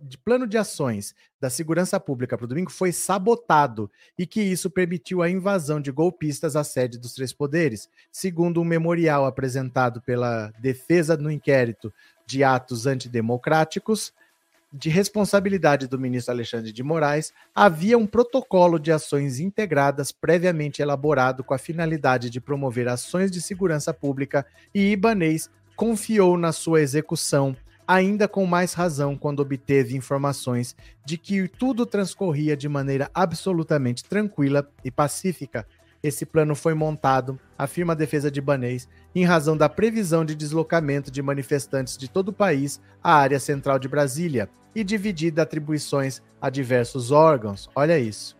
Speaker 1: de, plano de ações da segurança pública para o domingo foi sabotado e que isso permitiu a invasão de golpistas à sede dos três poderes, segundo um memorial apresentado pela defesa no inquérito de atos antidemocráticos de responsabilidade do ministro Alexandre de Moraes, havia um protocolo de ações integradas previamente elaborado com a finalidade de promover ações de segurança pública e Ibanês confiou na sua execução, ainda com mais razão quando obteve informações de que tudo transcorria de maneira absolutamente tranquila e pacífica. Esse plano foi montado, afirma a defesa de Ibanês, em razão da previsão de deslocamento de manifestantes de todo o país à área central de Brasília e dividida atribuições a diversos órgãos. Olha isso.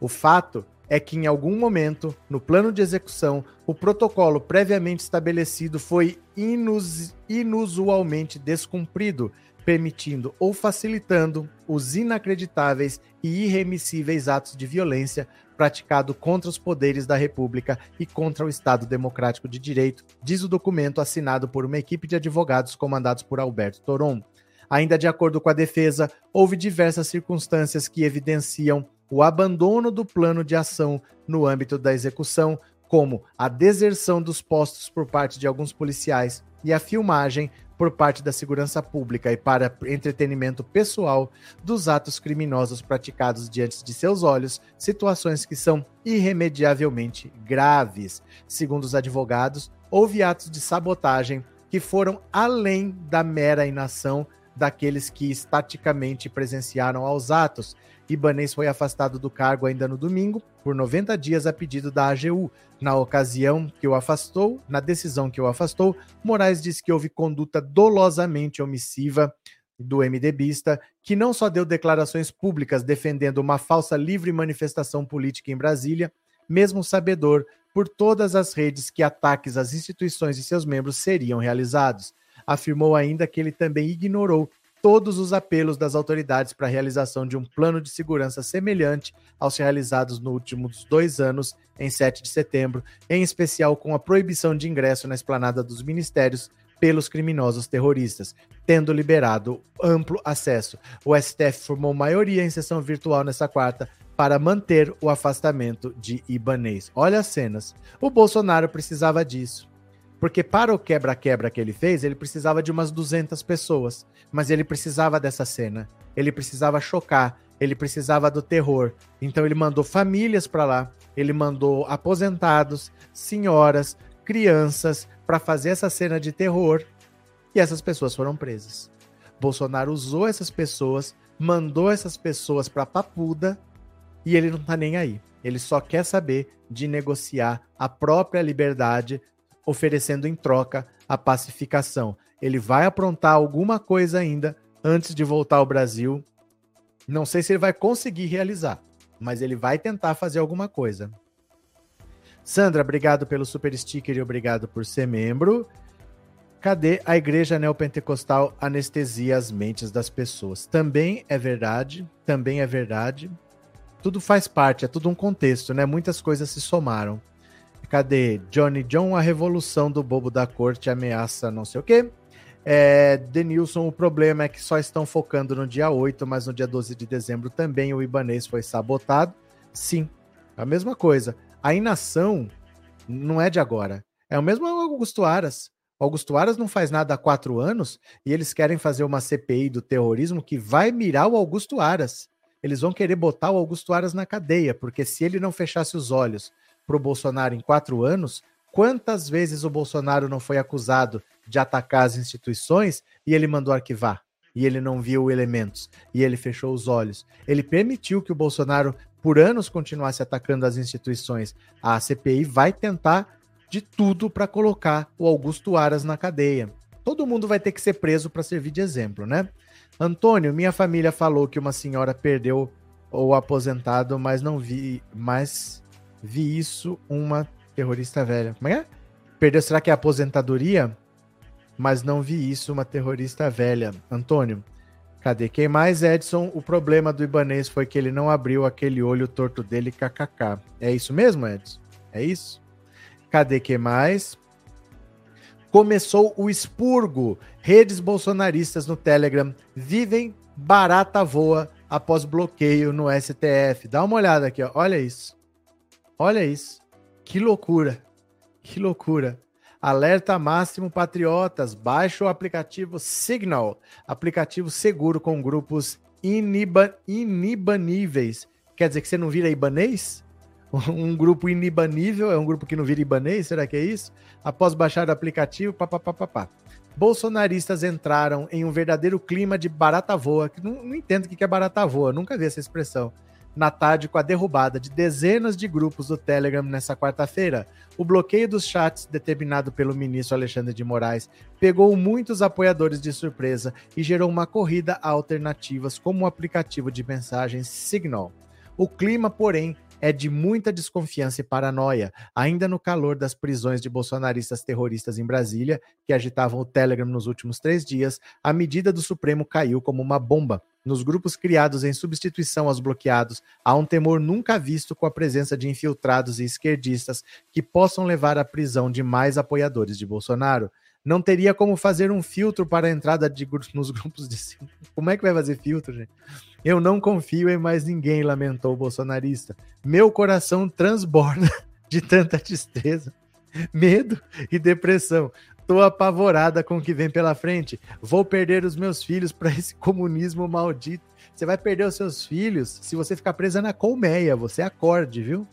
Speaker 1: O fato é que, em algum momento, no plano de execução, o protocolo previamente estabelecido foi inus inusualmente descumprido, permitindo ou facilitando os inacreditáveis e irremissíveis atos de violência praticado contra os poderes da República e contra o Estado Democrático de Direito, diz o documento assinado por uma equipe de advogados comandados por Alberto Toron. Ainda de acordo com a defesa, houve diversas circunstâncias que evidenciam o abandono do plano de ação no âmbito da execução, como a deserção dos postos por parte de alguns policiais e a filmagem por parte da segurança pública e para entretenimento pessoal dos atos criminosos praticados diante de seus olhos, situações que são irremediavelmente graves. Segundo os advogados, houve atos de sabotagem que foram além da mera inação daqueles que estaticamente presenciaram aos atos, Ibanês foi afastado do cargo ainda no domingo, por 90 dias a pedido da AGU. Na ocasião que o afastou, na decisão que o afastou, Moraes disse que houve conduta dolosamente omissiva do MDBista, que não só deu declarações públicas defendendo uma falsa livre manifestação política em Brasília, mesmo sabedor por todas as redes que ataques às instituições e seus membros seriam realizados. Afirmou ainda que ele também ignorou todos os apelos das autoridades para a realização de um plano de segurança semelhante aos realizados nos últimos dois anos, em 7 de setembro, em especial com a proibição de ingresso na esplanada dos ministérios pelos criminosos terroristas, tendo liberado amplo acesso. O STF formou maioria em sessão virtual nessa quarta para manter o afastamento de Ibanês. Olha as cenas. O Bolsonaro precisava disso. Porque para o quebra-quebra que ele fez, ele precisava de umas 200 pessoas. Mas ele precisava dessa cena. Ele precisava chocar. Ele precisava do terror. Então ele mandou famílias para lá. Ele mandou aposentados, senhoras, crianças para fazer essa cena de terror. E essas pessoas foram presas. Bolsonaro usou essas pessoas, mandou essas pessoas para Papuda e ele não tá nem aí. Ele só quer saber de negociar a própria liberdade oferecendo em troca a pacificação. Ele vai aprontar alguma coisa ainda antes de voltar ao Brasil. Não sei se ele vai conseguir realizar, mas ele vai tentar fazer alguma coisa. Sandra, obrigado pelo super sticker e obrigado por ser membro. Cadê a igreja neopentecostal anestesia as mentes das pessoas? Também é verdade, também é verdade. Tudo faz parte, é tudo um contexto, né? Muitas coisas se somaram. Cadê? Johnny John, a revolução do bobo da corte ameaça não sei o quê. É, Denilson, o problema é que só estão focando no dia 8, mas no dia 12 de dezembro também o Ibanês foi sabotado. Sim, a mesma coisa. A inação não é de agora. É o mesmo Augusto Aras. Augusto Aras não faz nada há quatro anos e eles querem fazer uma CPI do terrorismo que vai mirar o Augusto Aras. Eles vão querer botar o Augusto Aras na cadeia, porque se ele não fechasse os olhos para o Bolsonaro em quatro anos, quantas vezes o Bolsonaro não foi acusado de atacar as instituições e ele mandou arquivar? E ele não viu elementos, e ele fechou os olhos. Ele permitiu que o Bolsonaro, por anos, continuasse atacando as instituições. A CPI vai tentar de tudo para colocar o Augusto Aras na cadeia. Todo mundo vai ter que ser preso para servir de exemplo, né? Antônio, minha família falou que uma senhora perdeu o aposentado, mas não vi, mas Vi isso uma terrorista velha. Como é? Perdeu, será que é aposentadoria? Mas não vi isso uma terrorista velha. Antônio, cadê? Quem mais, Edson? O problema do Ibanês foi que ele não abriu aquele olho torto dele, kkk. É isso mesmo, Edson? É isso? Cadê quem mais? Começou o expurgo. Redes bolsonaristas no Telegram vivem barata voa após bloqueio no STF. Dá uma olhada aqui, ó. olha isso. Olha isso. Que loucura. Que loucura. Alerta máximo patriotas. Baixe o aplicativo Signal, aplicativo seguro com grupos iniba, inibaníveis. Quer dizer que você não vira ibanês? [laughs] Um grupo inibanível é um grupo que não vira ibanês? Será que é isso? Após baixar o aplicativo, papapá. Bolsonaristas entraram em um verdadeiro clima de barata voa. Não, não entendo o que é barata voa, nunca vi essa expressão na tarde com a derrubada de dezenas de grupos do Telegram nessa quarta-feira. O bloqueio dos chats, determinado pelo ministro Alexandre de Moraes, pegou muitos apoiadores de surpresa e gerou uma corrida a alternativas como o aplicativo de mensagens Signal. O clima, porém, é de muita desconfiança e paranoia, ainda no calor das prisões de bolsonaristas terroristas em Brasília, que agitavam o Telegram nos últimos três dias, a medida do Supremo caiu como uma bomba. Nos grupos criados em substituição aos bloqueados, há um temor nunca visto com a presença de infiltrados e esquerdistas que possam levar à prisão de mais apoiadores de Bolsonaro não teria como fazer um filtro para a entrada de, nos grupos de. [laughs] Como é que vai fazer filtro, gente? Eu não confio em mais ninguém, lamentou o bolsonarista. Meu coração transborda [laughs] de tanta tristeza, medo e depressão. Tô apavorada com o que vem pela frente. Vou perder os meus filhos para esse comunismo maldito. Você vai perder os seus filhos se você ficar presa na colmeia. Você acorde, viu?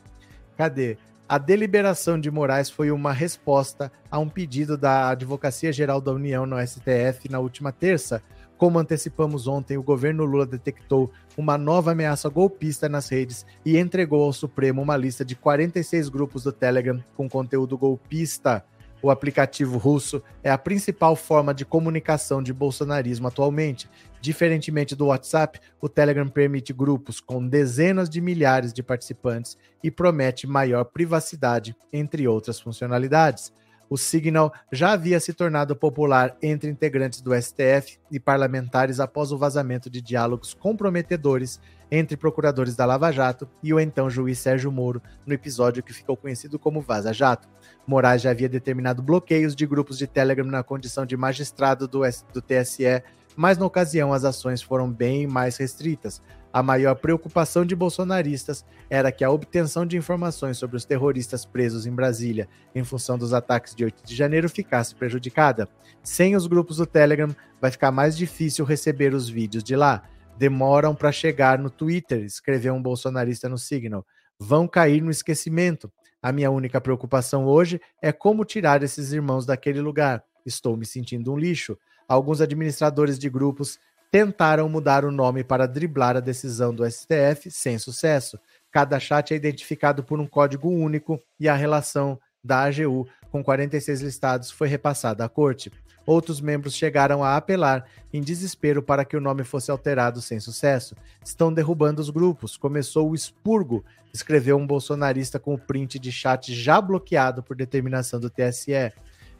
Speaker 1: Cadê? A deliberação de Moraes foi uma resposta a um pedido da Advocacia Geral da União no STF na última terça. Como antecipamos ontem, o governo Lula detectou uma nova ameaça golpista nas redes e entregou ao Supremo uma lista de 46 grupos do Telegram com conteúdo golpista. O aplicativo russo é a principal forma de comunicação de bolsonarismo atualmente. Diferentemente do WhatsApp, o Telegram permite grupos com dezenas de milhares de participantes e promete maior privacidade, entre outras funcionalidades. O Signal já havia se tornado popular entre integrantes do STF e parlamentares após o vazamento de diálogos comprometedores entre procuradores da Lava Jato e o então juiz Sérgio Moro no episódio que ficou conhecido como Vaza Jato. Moraes já havia determinado bloqueios de grupos de Telegram na condição de magistrado do, do TSE, mas na ocasião as ações foram bem mais restritas. A maior preocupação de bolsonaristas era que a obtenção de informações sobre os terroristas presos em Brasília em função dos ataques de 8 de janeiro ficasse prejudicada. Sem os grupos do Telegram, vai ficar mais difícil receber os vídeos de lá. Demoram para chegar no Twitter, escreveu um bolsonarista no Signal. Vão cair no esquecimento. A minha única preocupação hoje é como tirar esses irmãos daquele lugar. Estou me sentindo um lixo. Alguns administradores de grupos tentaram mudar o nome para driblar a decisão do STF, sem sucesso. Cada chat é identificado por um código único e a relação da AGU com 46 listados foi repassada à corte. Outros membros chegaram a apelar em desespero para que o nome fosse alterado sem sucesso. Estão derrubando os grupos. Começou o expurgo, escreveu um bolsonarista com o print de chat já bloqueado por determinação do TSE.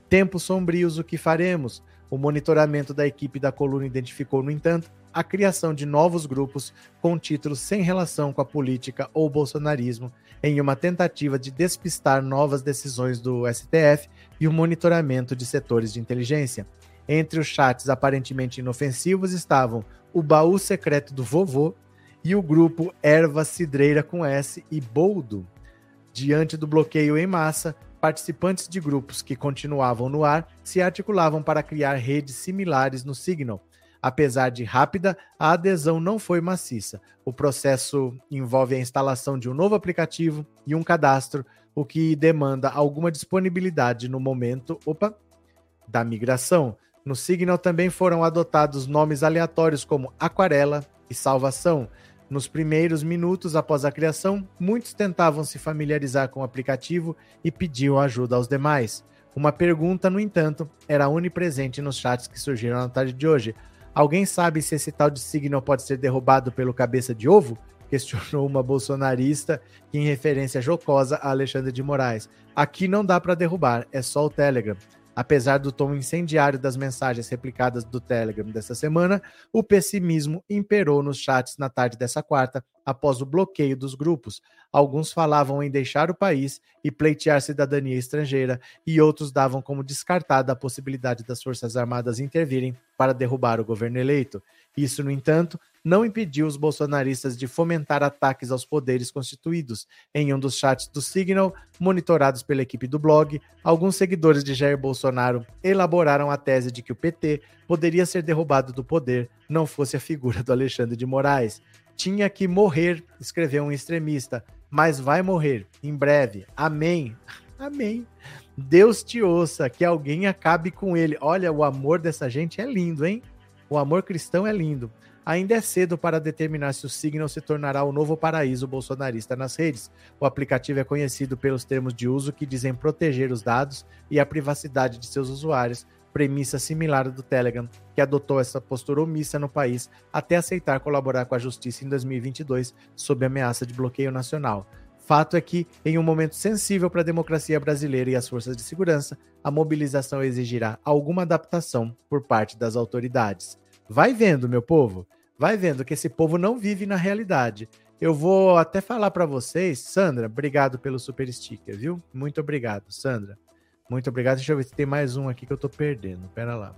Speaker 1: Tempos sombrios, o que faremos? O monitoramento da equipe da coluna identificou, no entanto, a criação de novos grupos com títulos sem relação com a política ou bolsonarismo, em uma tentativa de despistar novas decisões do STF e o monitoramento de setores de inteligência. Entre os chats aparentemente inofensivos estavam o baú secreto do vovô e o grupo Erva Cidreira com S e Boldo. Diante do bloqueio em massa, participantes de grupos que continuavam no ar se articulavam para criar redes similares no Signal. Apesar de rápida, a adesão não foi maciça. O processo envolve a instalação de um novo aplicativo e um cadastro, o que demanda alguma disponibilidade no momento opa, da migração. No Signal também foram adotados nomes aleatórios como Aquarela e Salvação. Nos primeiros minutos após a criação, muitos tentavam se familiarizar com o aplicativo e pediam ajuda aos demais. Uma pergunta, no entanto, era onipresente nos chats que surgiram na tarde de hoje. Alguém sabe se esse tal de Signal pode ser derrubado pelo cabeça de ovo? [laughs] Questionou uma bolsonarista em referência jocosa a Alexandre de Moraes. Aqui não dá para derrubar, é só o Telegram. Apesar do tom incendiário das mensagens replicadas do Telegram dessa semana, o pessimismo imperou nos chats na tarde dessa quarta, após o bloqueio dos grupos. Alguns falavam em deixar o país e pleitear cidadania estrangeira, e outros davam como descartada a possibilidade das Forças Armadas intervirem para derrubar o governo eleito. Isso, no entanto, não impediu os bolsonaristas de fomentar ataques aos poderes constituídos. Em um dos chats do Signal, monitorados pela equipe do blog, alguns seguidores de Jair Bolsonaro elaboraram a tese de que o PT poderia ser derrubado do poder não fosse a figura do Alexandre de Moraes. Tinha que morrer, escreveu um extremista, mas vai morrer em breve. Amém. [laughs] Amém. Deus te ouça, que alguém acabe com ele. Olha, o amor dessa gente é lindo, hein? O amor cristão é lindo. ainda é cedo para determinar se o Signal se tornará o novo paraíso bolsonarista nas redes. O aplicativo é conhecido pelos termos de uso que dizem proteger os dados e a privacidade de seus usuários, premissa similar do Telegram, que adotou essa postura omissa no país até aceitar colaborar com a justiça em 2022 sob ameaça de bloqueio nacional. Fato é que, em um momento sensível para a democracia brasileira e as forças de segurança, a mobilização exigirá alguma adaptação por parte das autoridades. Vai vendo, meu povo, vai vendo que esse povo não vive na realidade. Eu vou até falar para vocês, Sandra, obrigado pelo super sticker, viu? Muito obrigado, Sandra. Muito obrigado. Deixa eu ver se tem mais um aqui que eu tô perdendo. Pera lá.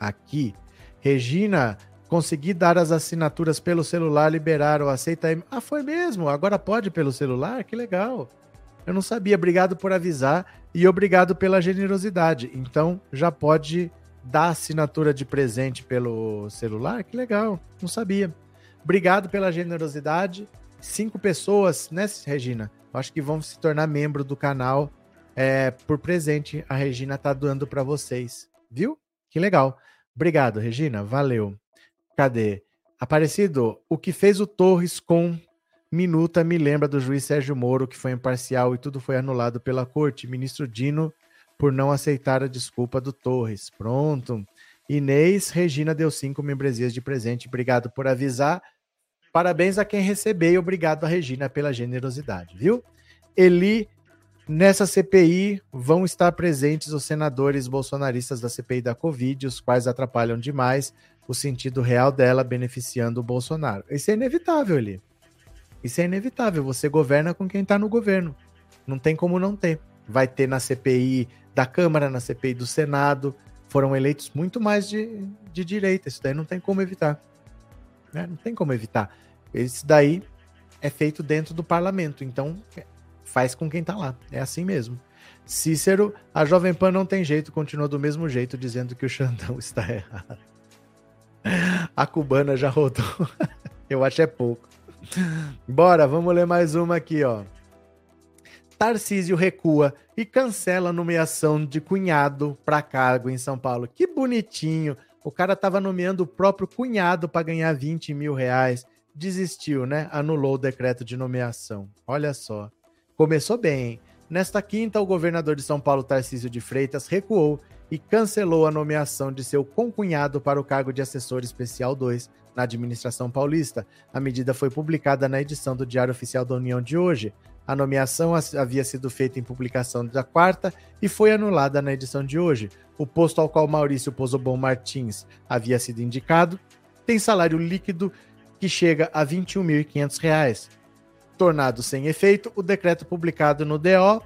Speaker 1: Aqui. Regina, consegui dar as assinaturas pelo celular, liberaram, aceita. Ah, foi mesmo? Agora pode pelo celular? Que legal. Eu não sabia. Obrigado por avisar e obrigado pela generosidade. Então, já pode dar assinatura de presente pelo celular? Que legal. Não sabia. Obrigado pela generosidade. Cinco pessoas, né, Regina? Acho que vão se tornar membro do canal é, por presente a Regina tá dando para vocês, viu? Que legal. Obrigado, Regina. Valeu. Cadê? Aparecido, o que fez o Torres com minuta me lembra do juiz Sérgio Moro, que foi imparcial e tudo foi anulado pela corte. Ministro Dino, por não aceitar a desculpa do Torres. Pronto. Inês Regina deu cinco membresias de presente. Obrigado por avisar. Parabéns a quem recebeu e obrigado a Regina pela generosidade, viu? Eli Nessa CPI vão estar presentes os senadores bolsonaristas da CPI da Covid, os quais atrapalham demais o sentido real dela beneficiando o Bolsonaro. Isso é inevitável, ali. Isso é inevitável. Você governa com quem está no governo. Não tem como não ter. Vai ter na CPI da Câmara, na CPI do Senado. Foram eleitos muito mais de, de direita. Isso daí não tem como evitar. Né? Não tem como evitar. Isso daí é feito dentro do parlamento. Então, faz com quem tá lá. É assim mesmo. Cícero, a Jovem Pan não tem jeito, continua do mesmo jeito, dizendo que o Xandão [laughs] está errado. A cubana já rodou. Eu acho é pouco. Bora, vamos ler mais uma aqui, ó. Tarcísio recua e cancela a nomeação de cunhado para cargo em São Paulo. Que bonitinho. O cara tava nomeando o próprio cunhado para ganhar 20 mil reais. Desistiu, né? Anulou o decreto de nomeação. Olha só. Começou bem. Nesta quinta, o governador de São Paulo, Tarcísio de Freitas, recuou e cancelou a nomeação de seu concunhado para o cargo de assessor especial 2 na administração paulista. A medida foi publicada na edição do Diário Oficial da União de hoje. A nomeação havia sido feita em publicação da quarta e foi anulada na edição de hoje. O posto ao qual Maurício Pozobon Martins havia sido indicado tem salário líquido que chega a R$ 21.500 tornado sem efeito o decreto publicado no DO.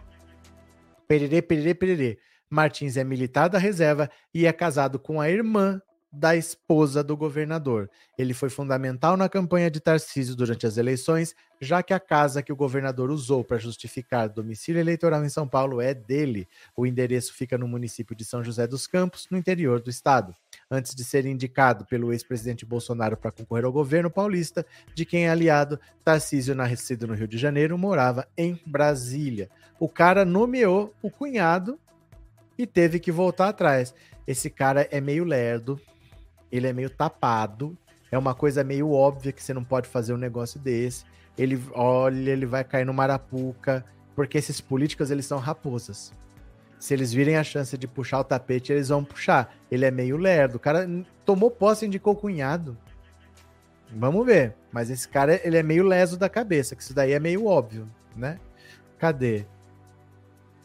Speaker 1: Pererê, pererê, pererê. Martins é militar da reserva e é casado com a irmã da esposa do governador. Ele foi fundamental na campanha de Tarcísio durante as eleições, já que a casa que o governador usou para justificar domicílio eleitoral em São Paulo é dele. O endereço fica no município de São José dos Campos, no interior do estado. Antes de ser indicado pelo ex-presidente Bolsonaro para concorrer ao governo paulista, de quem é aliado, Tarcísio, nascido no Rio de Janeiro, morava em Brasília. O cara nomeou o cunhado e teve que voltar atrás. Esse cara é meio lerdo, ele é meio tapado, é uma coisa meio óbvia que você não pode fazer um negócio desse. Ele olha, ele vai cair no marapuca, porque esses políticos eles são raposas. Se eles virem a chance de puxar o tapete, eles vão puxar. Ele é meio lerdo. O cara tomou posse e indicou cunhado. Vamos ver. Mas esse cara, ele é meio leso da cabeça, que isso daí é meio óbvio, né? Cadê?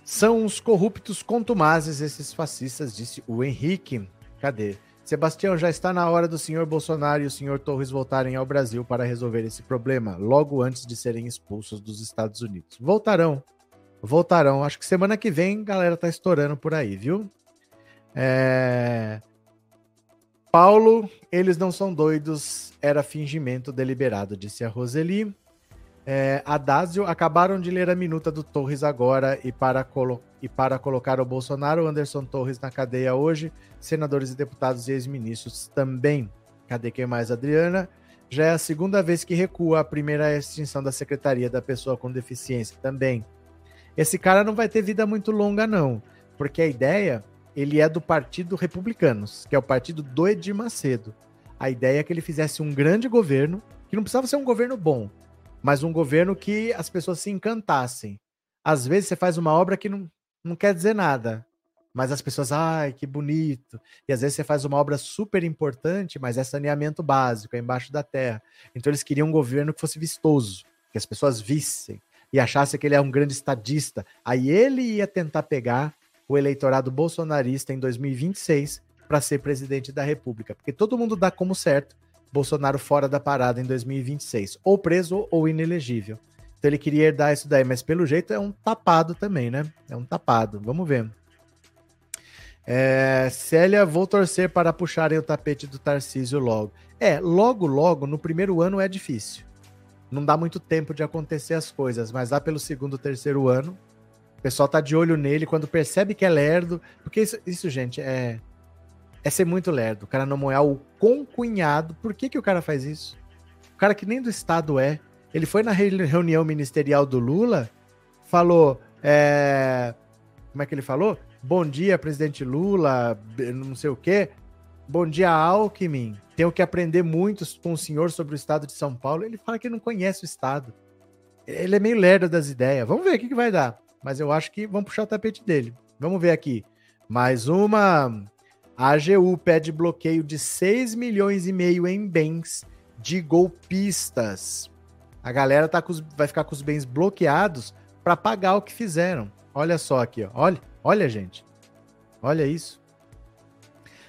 Speaker 1: São os corruptos contumazes esses fascistas, disse o Henrique. Cadê? Sebastião, já está na hora do senhor Bolsonaro e o senhor Torres voltarem ao Brasil para resolver esse problema, logo antes de serem expulsos dos Estados Unidos. Voltarão. Voltarão. Acho que semana que vem, galera tá estourando por aí, viu? É... Paulo, eles não são doidos, era fingimento deliberado, disse a Roseli. É, Adásio, acabaram de ler a minuta do Torres agora e para, e para colocar o Bolsonaro, Anderson Torres na cadeia hoje, senadores e deputados e ex-ministros também. Cadê quem mais, Adriana? Já é a segunda vez que recua, a primeira extinção da Secretaria da Pessoa com Deficiência também. Esse cara não vai ter vida muito longa, não, porque a ideia, ele é do Partido Republicanos, que é o partido do Edir Macedo. A ideia é que ele fizesse um grande governo, que não precisava ser um governo bom, mas um governo que as pessoas se encantassem. Às vezes você faz uma obra que não, não quer dizer nada, mas as pessoas, ai, que bonito. E às vezes você faz uma obra super importante, mas é saneamento básico, é embaixo da terra. Então eles queriam um governo que fosse vistoso, que as pessoas vissem e achassem que ele é um grande estadista. Aí ele ia tentar pegar o eleitorado bolsonarista em 2026 para ser presidente da República, porque todo mundo dá como certo Bolsonaro fora da parada em 2026, ou preso ou inelegível. Então ele queria herdar isso daí, mas pelo jeito é um tapado também, né? É um tapado. Vamos ver. É, Célia, vou torcer para puxarem o tapete do Tarcísio logo. É, logo, logo, no primeiro ano é difícil. Não dá muito tempo de acontecer as coisas, mas lá pelo segundo, terceiro ano, o pessoal tá de olho nele quando percebe que é lerdo. Porque isso, isso gente, é, é ser muito lerdo. O cara é o concunhado. Por que, que o cara faz isso? O cara que nem do Estado é. Ele foi na reunião ministerial do Lula, falou. É... Como é que ele falou? Bom dia, presidente Lula, não sei o quê. Bom dia, Alckmin. Tenho que aprender muito com o senhor sobre o estado de São Paulo. Ele fala que não conhece o estado. Ele é meio lerdo das ideias. Vamos ver o que, que vai dar. Mas eu acho que vamos puxar o tapete dele. Vamos ver aqui. Mais uma. A AGU pede bloqueio de 6 milhões e meio em bens de golpistas. A galera tá os, vai ficar com os bens bloqueados para pagar o que fizeram. Olha só aqui, ó. olha. Olha, gente. Olha isso.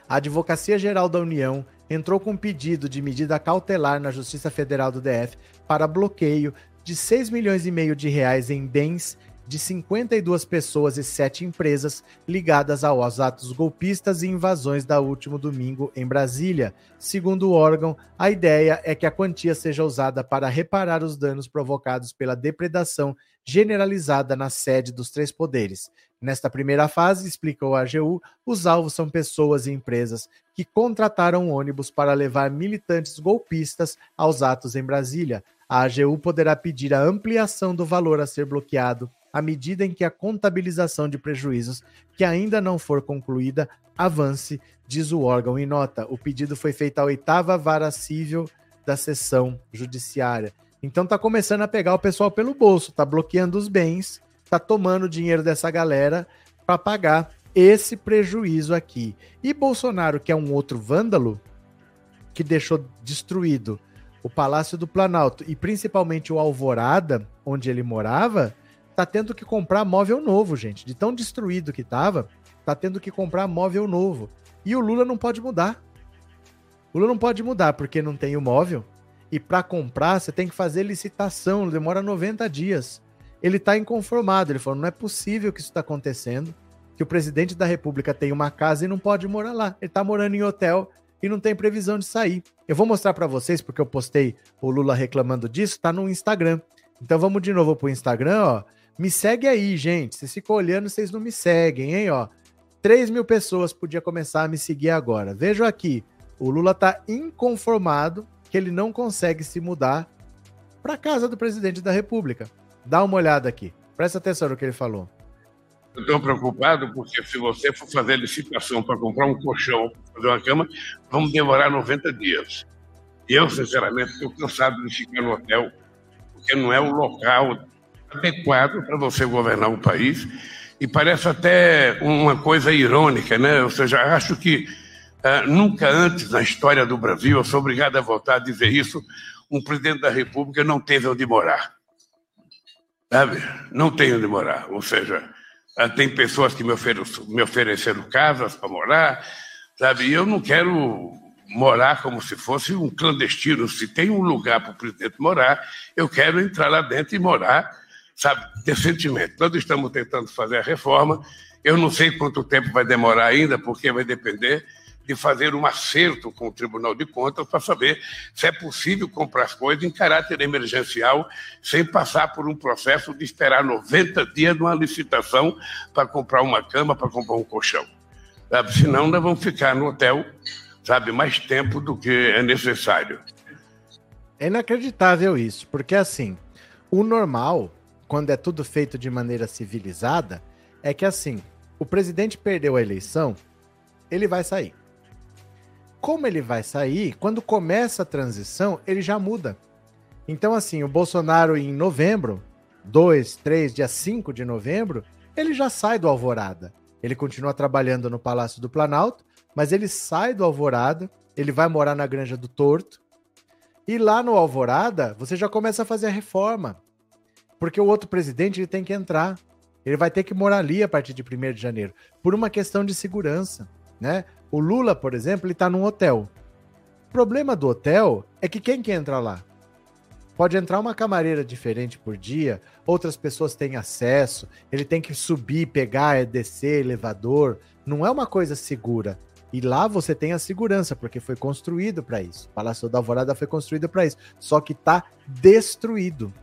Speaker 1: A Advocacia Geral da União entrou com pedido de medida cautelar na Justiça Federal do DF para bloqueio de 6 milhões e meio de reais em bens de 52 pessoas e 7 empresas ligadas aos atos golpistas e invasões da último domingo em Brasília. Segundo o órgão, a ideia é que a quantia seja usada para reparar os danos provocados pela depredação generalizada na sede dos três poderes. Nesta primeira fase, explicou a AGU, os alvos são pessoas e empresas que contrataram ônibus para levar militantes golpistas aos atos em Brasília. A AGU poderá pedir a ampliação do valor a ser bloqueado à medida em que a contabilização de prejuízos, que ainda não for concluída, avance, diz o órgão em nota. O pedido foi feito à oitava vara civil da sessão judiciária. Então tá começando a pegar o pessoal pelo bolso, tá bloqueando os bens tá tomando dinheiro dessa galera para pagar esse prejuízo aqui. E Bolsonaro, que é um outro vândalo, que deixou destruído o Palácio do Planalto e principalmente o Alvorada, onde ele morava, tá tendo que comprar móvel novo, gente. De tão destruído que tava, tá tendo que comprar móvel novo. E o Lula não pode mudar. O Lula não pode mudar porque não tem o móvel. E para comprar, você tem que fazer licitação, demora 90 dias ele está inconformado. Ele falou: não é possível que isso está acontecendo, que o presidente da República tem uma casa e não pode morar lá. Ele está morando em hotel e não tem previsão de sair. Eu vou mostrar para vocês, porque eu postei o Lula reclamando disso, tá no Instagram. Então vamos de novo pro Instagram, ó. Me segue aí, gente. Vocês ficam olhando, vocês não me seguem, hein, ó. 3 mil pessoas podia começar a me seguir agora. Vejo aqui, o Lula tá inconformado que ele não consegue se mudar para casa do presidente da República. Dá uma olhada aqui. Presta atenção no que ele falou.
Speaker 4: Eu estou preocupado porque se você for fazer licitação para comprar um colchão, fazer uma cama, vamos demorar 90 dias. E eu, sinceramente, estou cansado de ficar no hotel, porque não é o local adequado para você governar o país. E parece até uma coisa irônica, né? Ou seja, acho que uh, nunca antes na história do Brasil, eu sou obrigado a voltar a dizer isso, um presidente da República não teve onde morar sabe? Não tenho onde morar. Ou seja, ah, tem pessoas que me, me ofereceram casas para morar, sabe? E eu não quero morar como se fosse um clandestino. Se tem um lugar para o presidente morar, eu quero entrar lá dentro e morar, sabe, [laughs] decentemente. Nós estamos tentando fazer a reforma. Eu não sei quanto tempo vai demorar ainda, porque vai depender de fazer um acerto com o Tribunal de Contas para saber se é possível comprar as coisas em caráter emergencial, sem passar por um processo de esperar 90 dias numa licitação para comprar uma cama, para comprar um colchão. Sabe? Senão, nós vamos ficar no hotel sabe, mais tempo do que é necessário.
Speaker 1: É inacreditável isso, porque assim, o normal, quando é tudo feito de maneira civilizada, é que assim, o presidente perdeu a eleição, ele vai sair como ele vai sair, quando começa a transição, ele já muda. Então, assim, o Bolsonaro em novembro, 2, 3, dia 5 de novembro, ele já sai do Alvorada. Ele continua trabalhando no Palácio do Planalto, mas ele sai do Alvorada, ele vai morar na Granja do Torto. E lá no Alvorada, você já começa a fazer a reforma. Porque o outro presidente ele tem que entrar. Ele vai ter que morar ali a partir de 1 de janeiro, por uma questão de segurança. Né? O Lula, por exemplo, ele está num hotel. O problema do hotel é que quem que entra lá? Pode entrar uma camareira diferente por dia, outras pessoas têm acesso, ele tem que subir, pegar, descer, elevador. Não é uma coisa segura. E lá você tem a segurança, porque foi construído para isso. O Palácio da Alvorada foi construído para isso. Só que está destruído.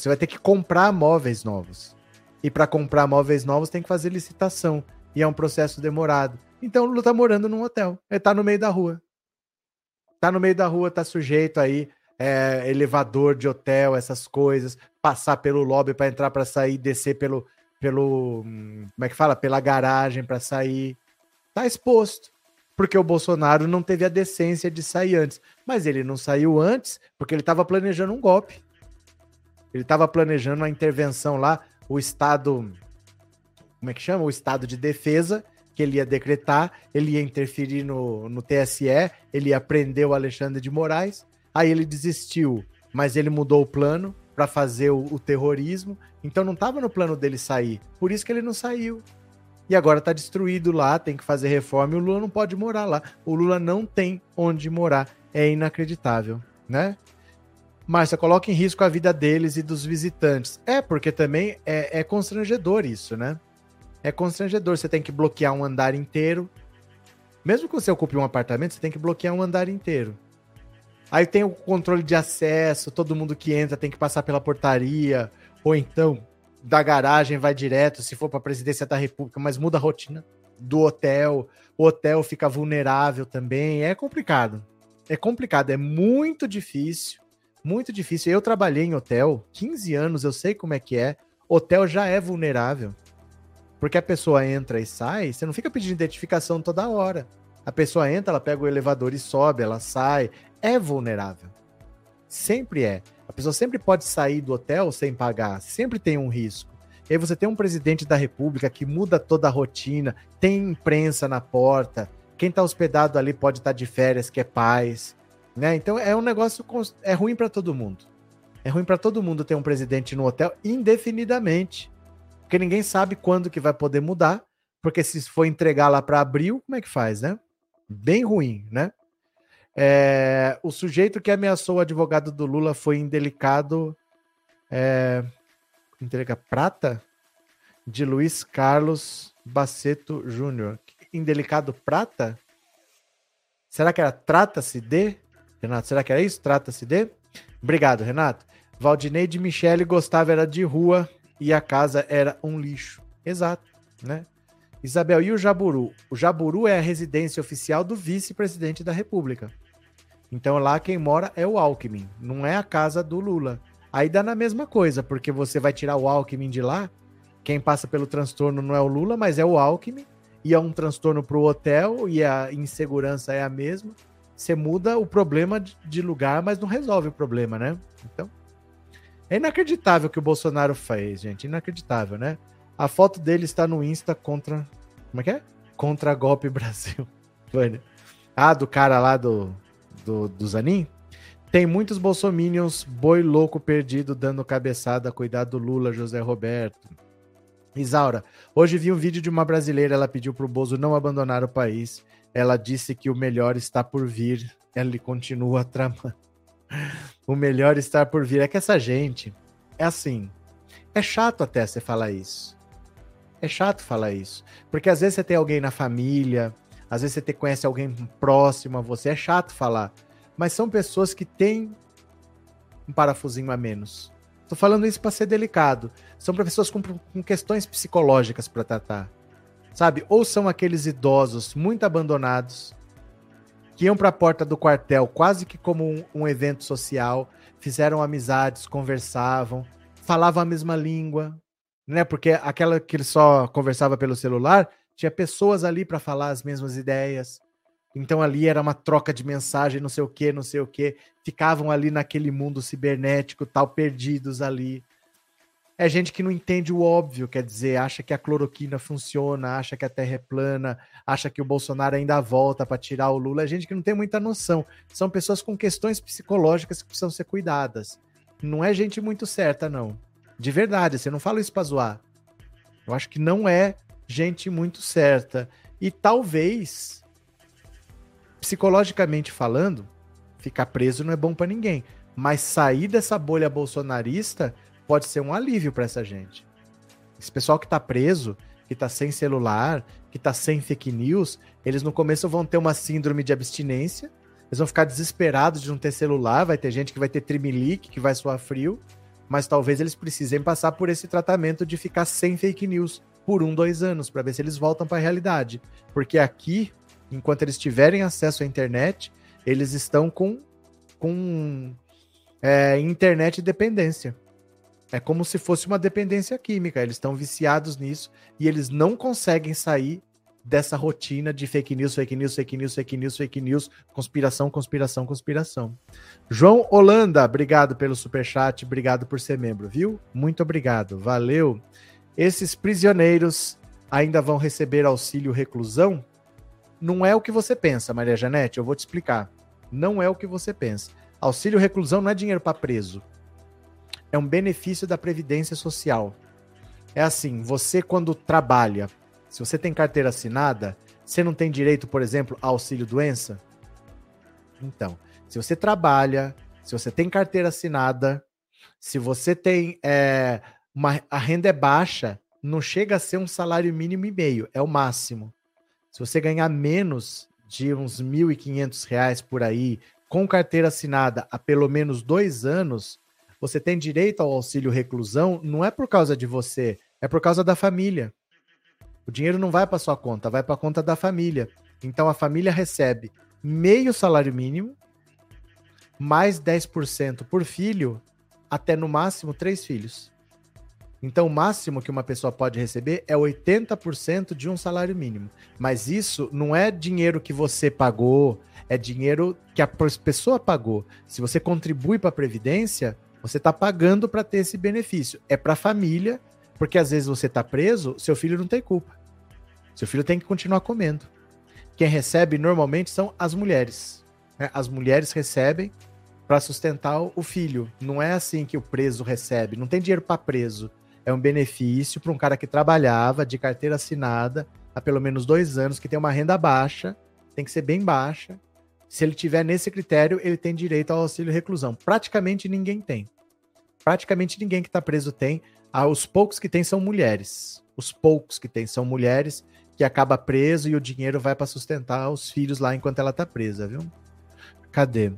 Speaker 1: Você vai ter que comprar móveis novos. E para comprar móveis novos tem que fazer licitação. E é um processo demorado. Então o Lula tá morando num hotel. Ele tá no meio da rua. Tá no meio da rua, tá sujeito aí é, elevador de hotel, essas coisas, passar pelo lobby para entrar, para sair, descer pelo, pelo, como é que fala, pela garagem para sair, tá exposto, porque o Bolsonaro não teve a decência de sair antes, mas ele não saiu antes porque ele estava planejando um golpe, ele estava planejando uma intervenção lá, o estado, como é que chama, o estado de defesa que ele ia decretar, ele ia interferir no, no TSE, ele ia prender o Alexandre de Moraes Aí ele desistiu, mas ele mudou o plano para fazer o, o, terrorismo. Então não estava no plano dele sair. Por isso que ele não saiu. E agora está destruído lá, tem que fazer reforma e o Lula não pode morar lá. O Lula não tem onde morar. É inacreditável, né? Márcia, coloca em risco a vida deles e dos visitantes. É, porque também é, é constrangedor isso, né? É constrangedor. Você tem que bloquear um andar inteiro. Mesmo que você ocupe um apartamento, você tem que bloquear um andar inteiro. Aí tem o controle de acesso, todo mundo que entra tem que passar pela portaria, ou então da garagem vai direto, se for para a presidência da República, mas muda a rotina do hotel, o hotel fica vulnerável também, é complicado. É complicado, é muito difícil, muito difícil. Eu trabalhei em hotel 15 anos, eu sei como é que é. Hotel já é vulnerável. Porque a pessoa entra e sai, você não fica pedindo identificação toda hora. A pessoa entra, ela pega o elevador e sobe, ela sai, é vulnerável. Sempre é. A pessoa sempre pode sair do hotel sem pagar, sempre tem um risco. E aí você tem um presidente da República que muda toda a rotina, tem imprensa na porta, quem está hospedado ali pode estar tá de férias, que é paz, né? Então é um negócio é ruim para todo mundo. É ruim para todo mundo ter um presidente no hotel indefinidamente, porque ninguém sabe quando que vai poder mudar, porque se for entregar lá para abril, como é que faz, né? Bem ruim, né? É, o sujeito que ameaçou o advogado do Lula foi indelicado. É, indelicado prata? De Luiz Carlos Baceto Júnior. Indelicado prata? Será que era trata-se de? Renato, será que era isso? Trata-se de? Obrigado, Renato. Valdinei de Michele gostava era de rua e a casa era um lixo. Exato, né? Isabel, e o Jaburu? O Jaburu é a residência oficial do vice-presidente da República. Então lá quem mora é o Alckmin, não é a casa do Lula. Aí dá na mesma coisa, porque você vai tirar o Alckmin de lá, quem passa pelo transtorno não é o Lula, mas é o Alckmin, e é um transtorno para o hotel, e a insegurança é a mesma. Você muda o problema de lugar, mas não resolve o problema, né? Então, é inacreditável o que o Bolsonaro fez, gente. Inacreditável, né? A foto dele está no Insta contra. Como é que é? Contra Golpe Brasil. [laughs] ah, do cara lá do, do, do Zanin? Tem muitos bolsominions, boi louco perdido, dando cabeçada, cuidado do Lula, José Roberto. Isaura, hoje vi um vídeo de uma brasileira, ela pediu pro Bozo não abandonar o país. Ela disse que o melhor está por vir. Ele continua tramando. o melhor está por vir. É que essa gente é assim. É chato até você falar isso. É chato falar isso. Porque às vezes você tem alguém na família, às vezes você conhece alguém próximo a você, é chato falar. Mas são pessoas que têm um parafusinho a menos. Tô falando isso para ser delicado. São pessoas com, com questões psicológicas para tratar. Sabe? Ou são aqueles idosos muito abandonados que iam para a porta do quartel quase que como um, um evento social, fizeram amizades, conversavam, falavam a mesma língua, né? Porque aquela que ele só conversava pelo celular, tinha pessoas ali para falar as mesmas ideias. Então ali era uma troca de mensagem, não sei o que, não sei o que. Ficavam ali naquele mundo cibernético, tal, perdidos ali. É gente que não entende o óbvio, quer dizer, acha que a cloroquina funciona, acha que a Terra é plana, acha que o Bolsonaro ainda volta para tirar o Lula. É gente que não tem muita noção. São pessoas com questões psicológicas que precisam ser cuidadas. Não é gente muito certa, não. De verdade, você não fala isso para zoar. Eu acho que não é gente muito certa. E talvez psicologicamente falando, ficar preso não é bom para ninguém. Mas sair dessa bolha bolsonarista pode ser um alívio para essa gente. Esse pessoal que está preso, que está sem celular, que está sem fake news, eles no começo vão ter uma síndrome de abstinência, eles vão ficar desesperados de não ter celular, vai ter gente que vai ter trimelique, que vai suar frio, mas talvez eles precisem passar por esse tratamento de ficar sem fake news por um, dois anos, para ver se eles voltam para a realidade. Porque aqui enquanto eles tiverem acesso à internet, eles estão com, com é, internet dependência. É como se fosse uma dependência química. Eles estão viciados nisso e eles não conseguem sair dessa rotina de fake news, fake news, fake news, fake news, fake news, conspiração, conspiração, conspiração. João Holanda, obrigado pelo super chat, obrigado por ser membro, viu? Muito obrigado, valeu. Esses prisioneiros ainda vão receber auxílio reclusão? não é o que você pensa, Maria Janete. Eu vou te explicar. Não é o que você pensa. Auxílio reclusão não é dinheiro para preso. É um benefício da Previdência Social. É assim, você quando trabalha, se você tem carteira assinada, você não tem direito, por exemplo, a auxílio doença? Então, se você trabalha, se você tem carteira assinada, se você tem é, uma, a renda é baixa, não chega a ser um salário mínimo e meio, é o máximo. Se você ganhar menos de uns R$ 1.500 por aí, com carteira assinada há pelo menos dois anos, você tem direito ao auxílio reclusão, não é por causa de você, é por causa da família. O dinheiro não vai para sua conta, vai para a conta da família. Então a família recebe meio salário mínimo, mais 10% por filho, até no máximo três filhos. Então, o máximo que uma pessoa pode receber é 80% de um salário mínimo. Mas isso não é dinheiro que você pagou, é dinheiro que a pessoa pagou. Se você contribui para a Previdência, você está pagando para ter esse benefício. É para a família, porque às vezes você está preso, seu filho não tem culpa. Seu filho tem que continuar comendo. Quem recebe normalmente são as mulheres. Né? As mulheres recebem para sustentar o filho. Não é assim que o preso recebe. Não tem dinheiro para preso é um benefício para um cara que trabalhava de carteira assinada há pelo menos dois anos, que tem uma renda baixa, tem que ser bem baixa. Se ele tiver nesse critério, ele tem direito ao auxílio reclusão. Praticamente ninguém tem. Praticamente ninguém que está preso tem. Ah, os poucos que tem são mulheres. Os poucos que tem são mulheres que acaba preso e o dinheiro vai para sustentar os filhos lá enquanto ela está presa, viu? Cadê?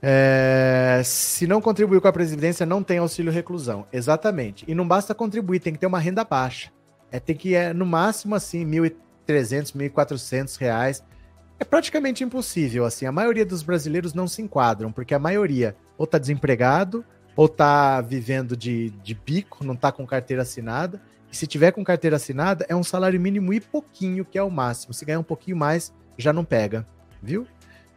Speaker 1: É, se não contribuiu com a Previdência, não tem auxílio reclusão. Exatamente. E não basta contribuir, tem que ter uma renda baixa. É, tem que, é, no máximo, assim, R$ 1.300, 1.400 reais. É praticamente impossível, assim. A maioria dos brasileiros não se enquadram, porque a maioria ou está desempregado, ou está vivendo de, de bico, não está com carteira assinada. E se tiver com carteira assinada, é um salário mínimo e pouquinho, que é o máximo. Se ganhar um pouquinho mais, já não pega, viu?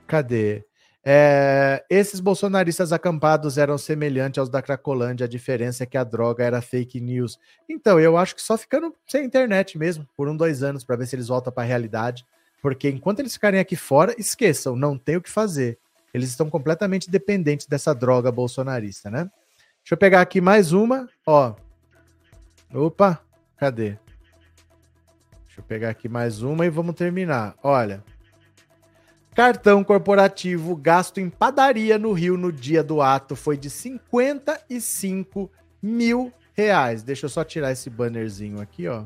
Speaker 1: Cadê? É, esses bolsonaristas acampados eram semelhantes aos da Cracolândia, a diferença é que a droga era fake news. Então, eu acho que só ficando sem internet mesmo, por um, dois anos, para ver se eles voltam para a realidade. Porque enquanto eles ficarem aqui fora, esqueçam, não tem o que fazer. Eles estão completamente dependentes dessa droga bolsonarista, né? Deixa eu pegar aqui mais uma, ó. Opa, cadê? Deixa eu pegar aqui mais uma e vamos terminar. Olha, Cartão corporativo gasto em padaria no Rio no dia do ato foi de 55 mil reais. Deixa eu só tirar esse bannerzinho aqui, ó.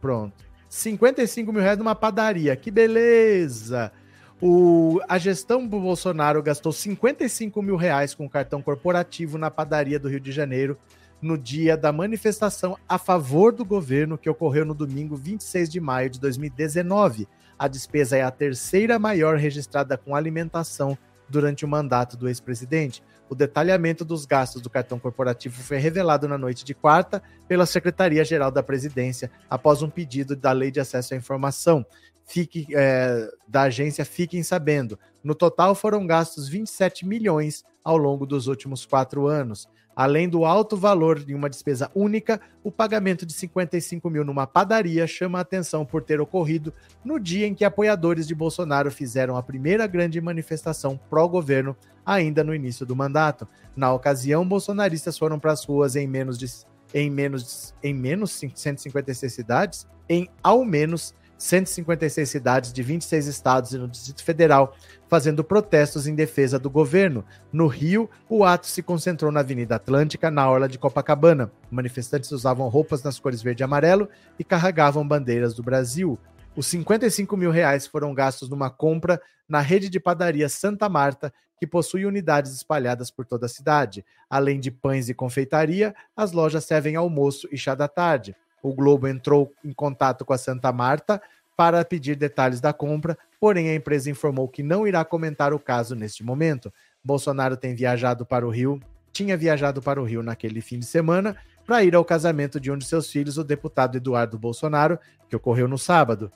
Speaker 1: Pronto. 55 mil reais numa padaria. Que beleza! O, a gestão do Bolsonaro gastou 55 mil reais com cartão corporativo na padaria do Rio de Janeiro no dia da manifestação a favor do governo que ocorreu no domingo 26 de maio de 2019 a despesa é a terceira maior registrada com alimentação durante o mandato do ex-presidente. O detalhamento dos gastos do cartão corporativo foi revelado na noite de quarta pela Secretaria-Geral da Presidência, após um pedido da Lei de Acesso à Informação. fique, é, da agência Fiquem Sabendo. No total foram gastos 27 milhões ao longo dos últimos quatro anos. Além do alto valor de uma despesa única, o pagamento de 55 mil numa padaria chama a atenção por ter ocorrido no dia em que apoiadores de Bolsonaro fizeram a primeira grande manifestação pró-governo, ainda no início do mandato. Na ocasião, bolsonaristas foram para as ruas em menos de em menos em menos 156 cidades, em ao menos 156 cidades de 26 estados e no Distrito Federal, fazendo protestos em defesa do governo. No Rio, o ato se concentrou na Avenida Atlântica, na orla de Copacabana. Manifestantes usavam roupas nas cores verde e amarelo e carregavam bandeiras do Brasil. Os 55 mil reais foram gastos numa compra na rede de padaria Santa Marta, que possui unidades espalhadas por toda a cidade. Além de pães e confeitaria, as lojas servem almoço e chá da tarde. O Globo entrou em contato com a Santa Marta para pedir detalhes da compra, porém a empresa informou que não irá comentar o caso neste momento. Bolsonaro tem viajado para o Rio, tinha viajado para o Rio naquele fim de semana para ir ao casamento de um de seus filhos, o deputado Eduardo Bolsonaro, que ocorreu no sábado.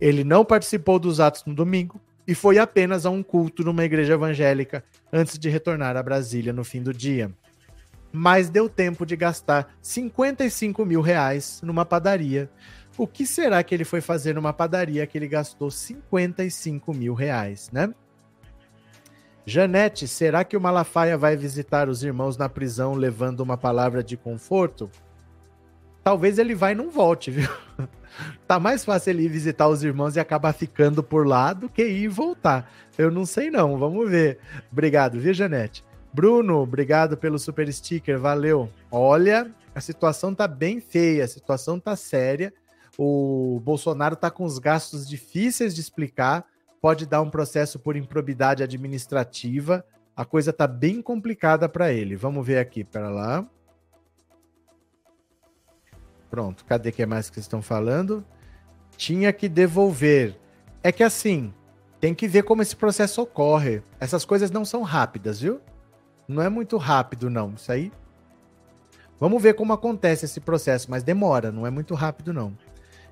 Speaker 1: Ele não participou dos atos no domingo e foi apenas a um culto numa igreja evangélica antes de retornar a Brasília no fim do dia mas deu tempo de gastar 55 mil reais numa padaria. O que será que ele foi fazer numa padaria que ele gastou 55 mil reais, né? Janete, será que o Malafaia vai visitar os irmãos na prisão levando uma palavra de conforto? Talvez ele vá e não volte, viu? [laughs] tá mais fácil ele ir visitar os irmãos e acabar ficando por lá do que ir e voltar. Eu não sei não, vamos ver. Obrigado, viu, Janete? Bruno, obrigado pelo super sticker, valeu. Olha, a situação tá bem feia, a situação tá séria. O Bolsonaro tá com os gastos difíceis de explicar, pode dar um processo por improbidade administrativa. A coisa tá bem complicada para ele. Vamos ver aqui, para lá. Pronto, cadê que é mais que estão falando? Tinha que devolver. É que assim, tem que ver como esse processo ocorre. Essas coisas não são rápidas, viu? Não é muito rápido, não. Isso aí. Vamos ver como acontece esse processo, mas demora, não é muito rápido, não.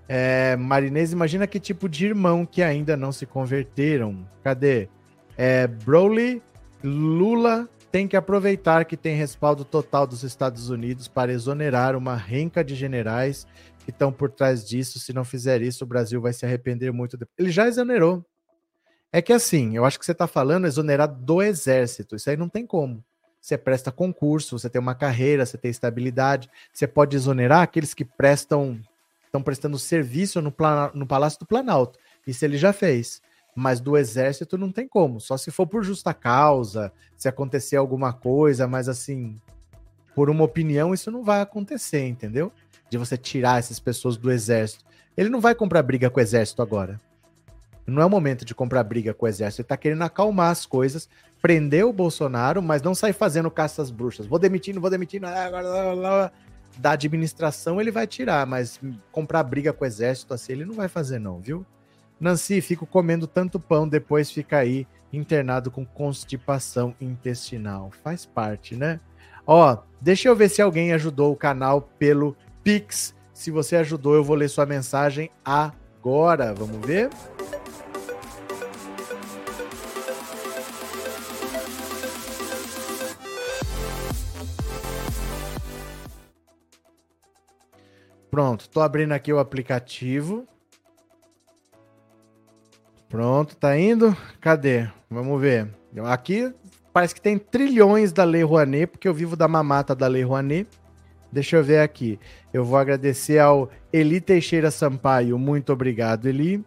Speaker 1: É, Marinês, imagina que tipo de irmão que ainda não se converteram. Cadê? É, Broly, Lula tem que aproveitar que tem respaldo total dos Estados Unidos para exonerar uma renca de generais que estão por trás disso. Se não fizer isso, o Brasil vai se arrepender muito. Ele já exonerou. É que assim, eu acho que você está falando exonerar do exército. Isso aí não tem como você presta concurso, você tem uma carreira, você tem estabilidade, você pode exonerar aqueles que prestam, estão prestando serviço no, plan, no Palácio do Planalto. Isso ele já fez. Mas do exército não tem como, só se for por justa causa, se acontecer alguma coisa, mas assim, por uma opinião, isso não vai acontecer, entendeu? De você tirar essas pessoas do exército. Ele não vai comprar briga com o exército agora. Não é o momento de comprar briga com o exército. Ele está querendo acalmar as coisas, prender o Bolsonaro, mas não sair fazendo caça às bruxas. Vou demitindo, vou demitindo. Da administração ele vai tirar, mas comprar briga com o exército assim ele não vai fazer, não, viu? Nancy, fico comendo tanto pão, depois fica aí internado com constipação intestinal. Faz parte, né? Ó, deixa eu ver se alguém ajudou o canal pelo Pix. Se você ajudou, eu vou ler sua mensagem agora. Vamos ver? Pronto, tô abrindo aqui o aplicativo. Pronto, tá indo? Cadê? Vamos ver. Aqui parece que tem trilhões da Lei Rouanet, porque eu vivo da mamata da Lei Rouanet. Deixa eu ver aqui. Eu vou agradecer ao Eli Teixeira Sampaio. Muito obrigado, Eli.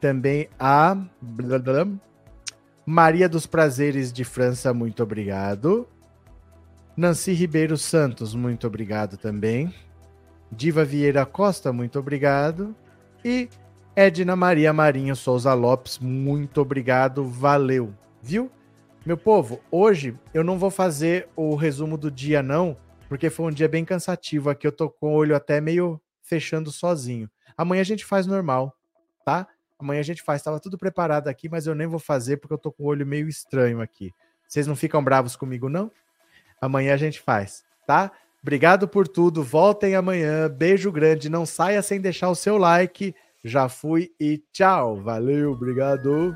Speaker 1: Também a Maria dos Prazeres de França. Muito obrigado. Nancy Ribeiro Santos. Muito obrigado também. Diva Vieira Costa, muito obrigado. E Edna Maria Marinho Souza Lopes, muito obrigado, valeu. Viu? Meu povo, hoje eu não vou fazer o resumo do dia, não, porque foi um dia bem cansativo. Aqui eu tô com o olho até meio fechando sozinho. Amanhã a gente faz normal, tá? Amanhã a gente faz. Tava tudo preparado aqui, mas eu nem vou fazer porque eu tô com o olho meio estranho aqui. Vocês não ficam bravos comigo, não? Amanhã a gente faz, tá? Obrigado por tudo. Voltem amanhã. Beijo grande. Não saia sem deixar o seu like. Já fui e tchau. Valeu, obrigado.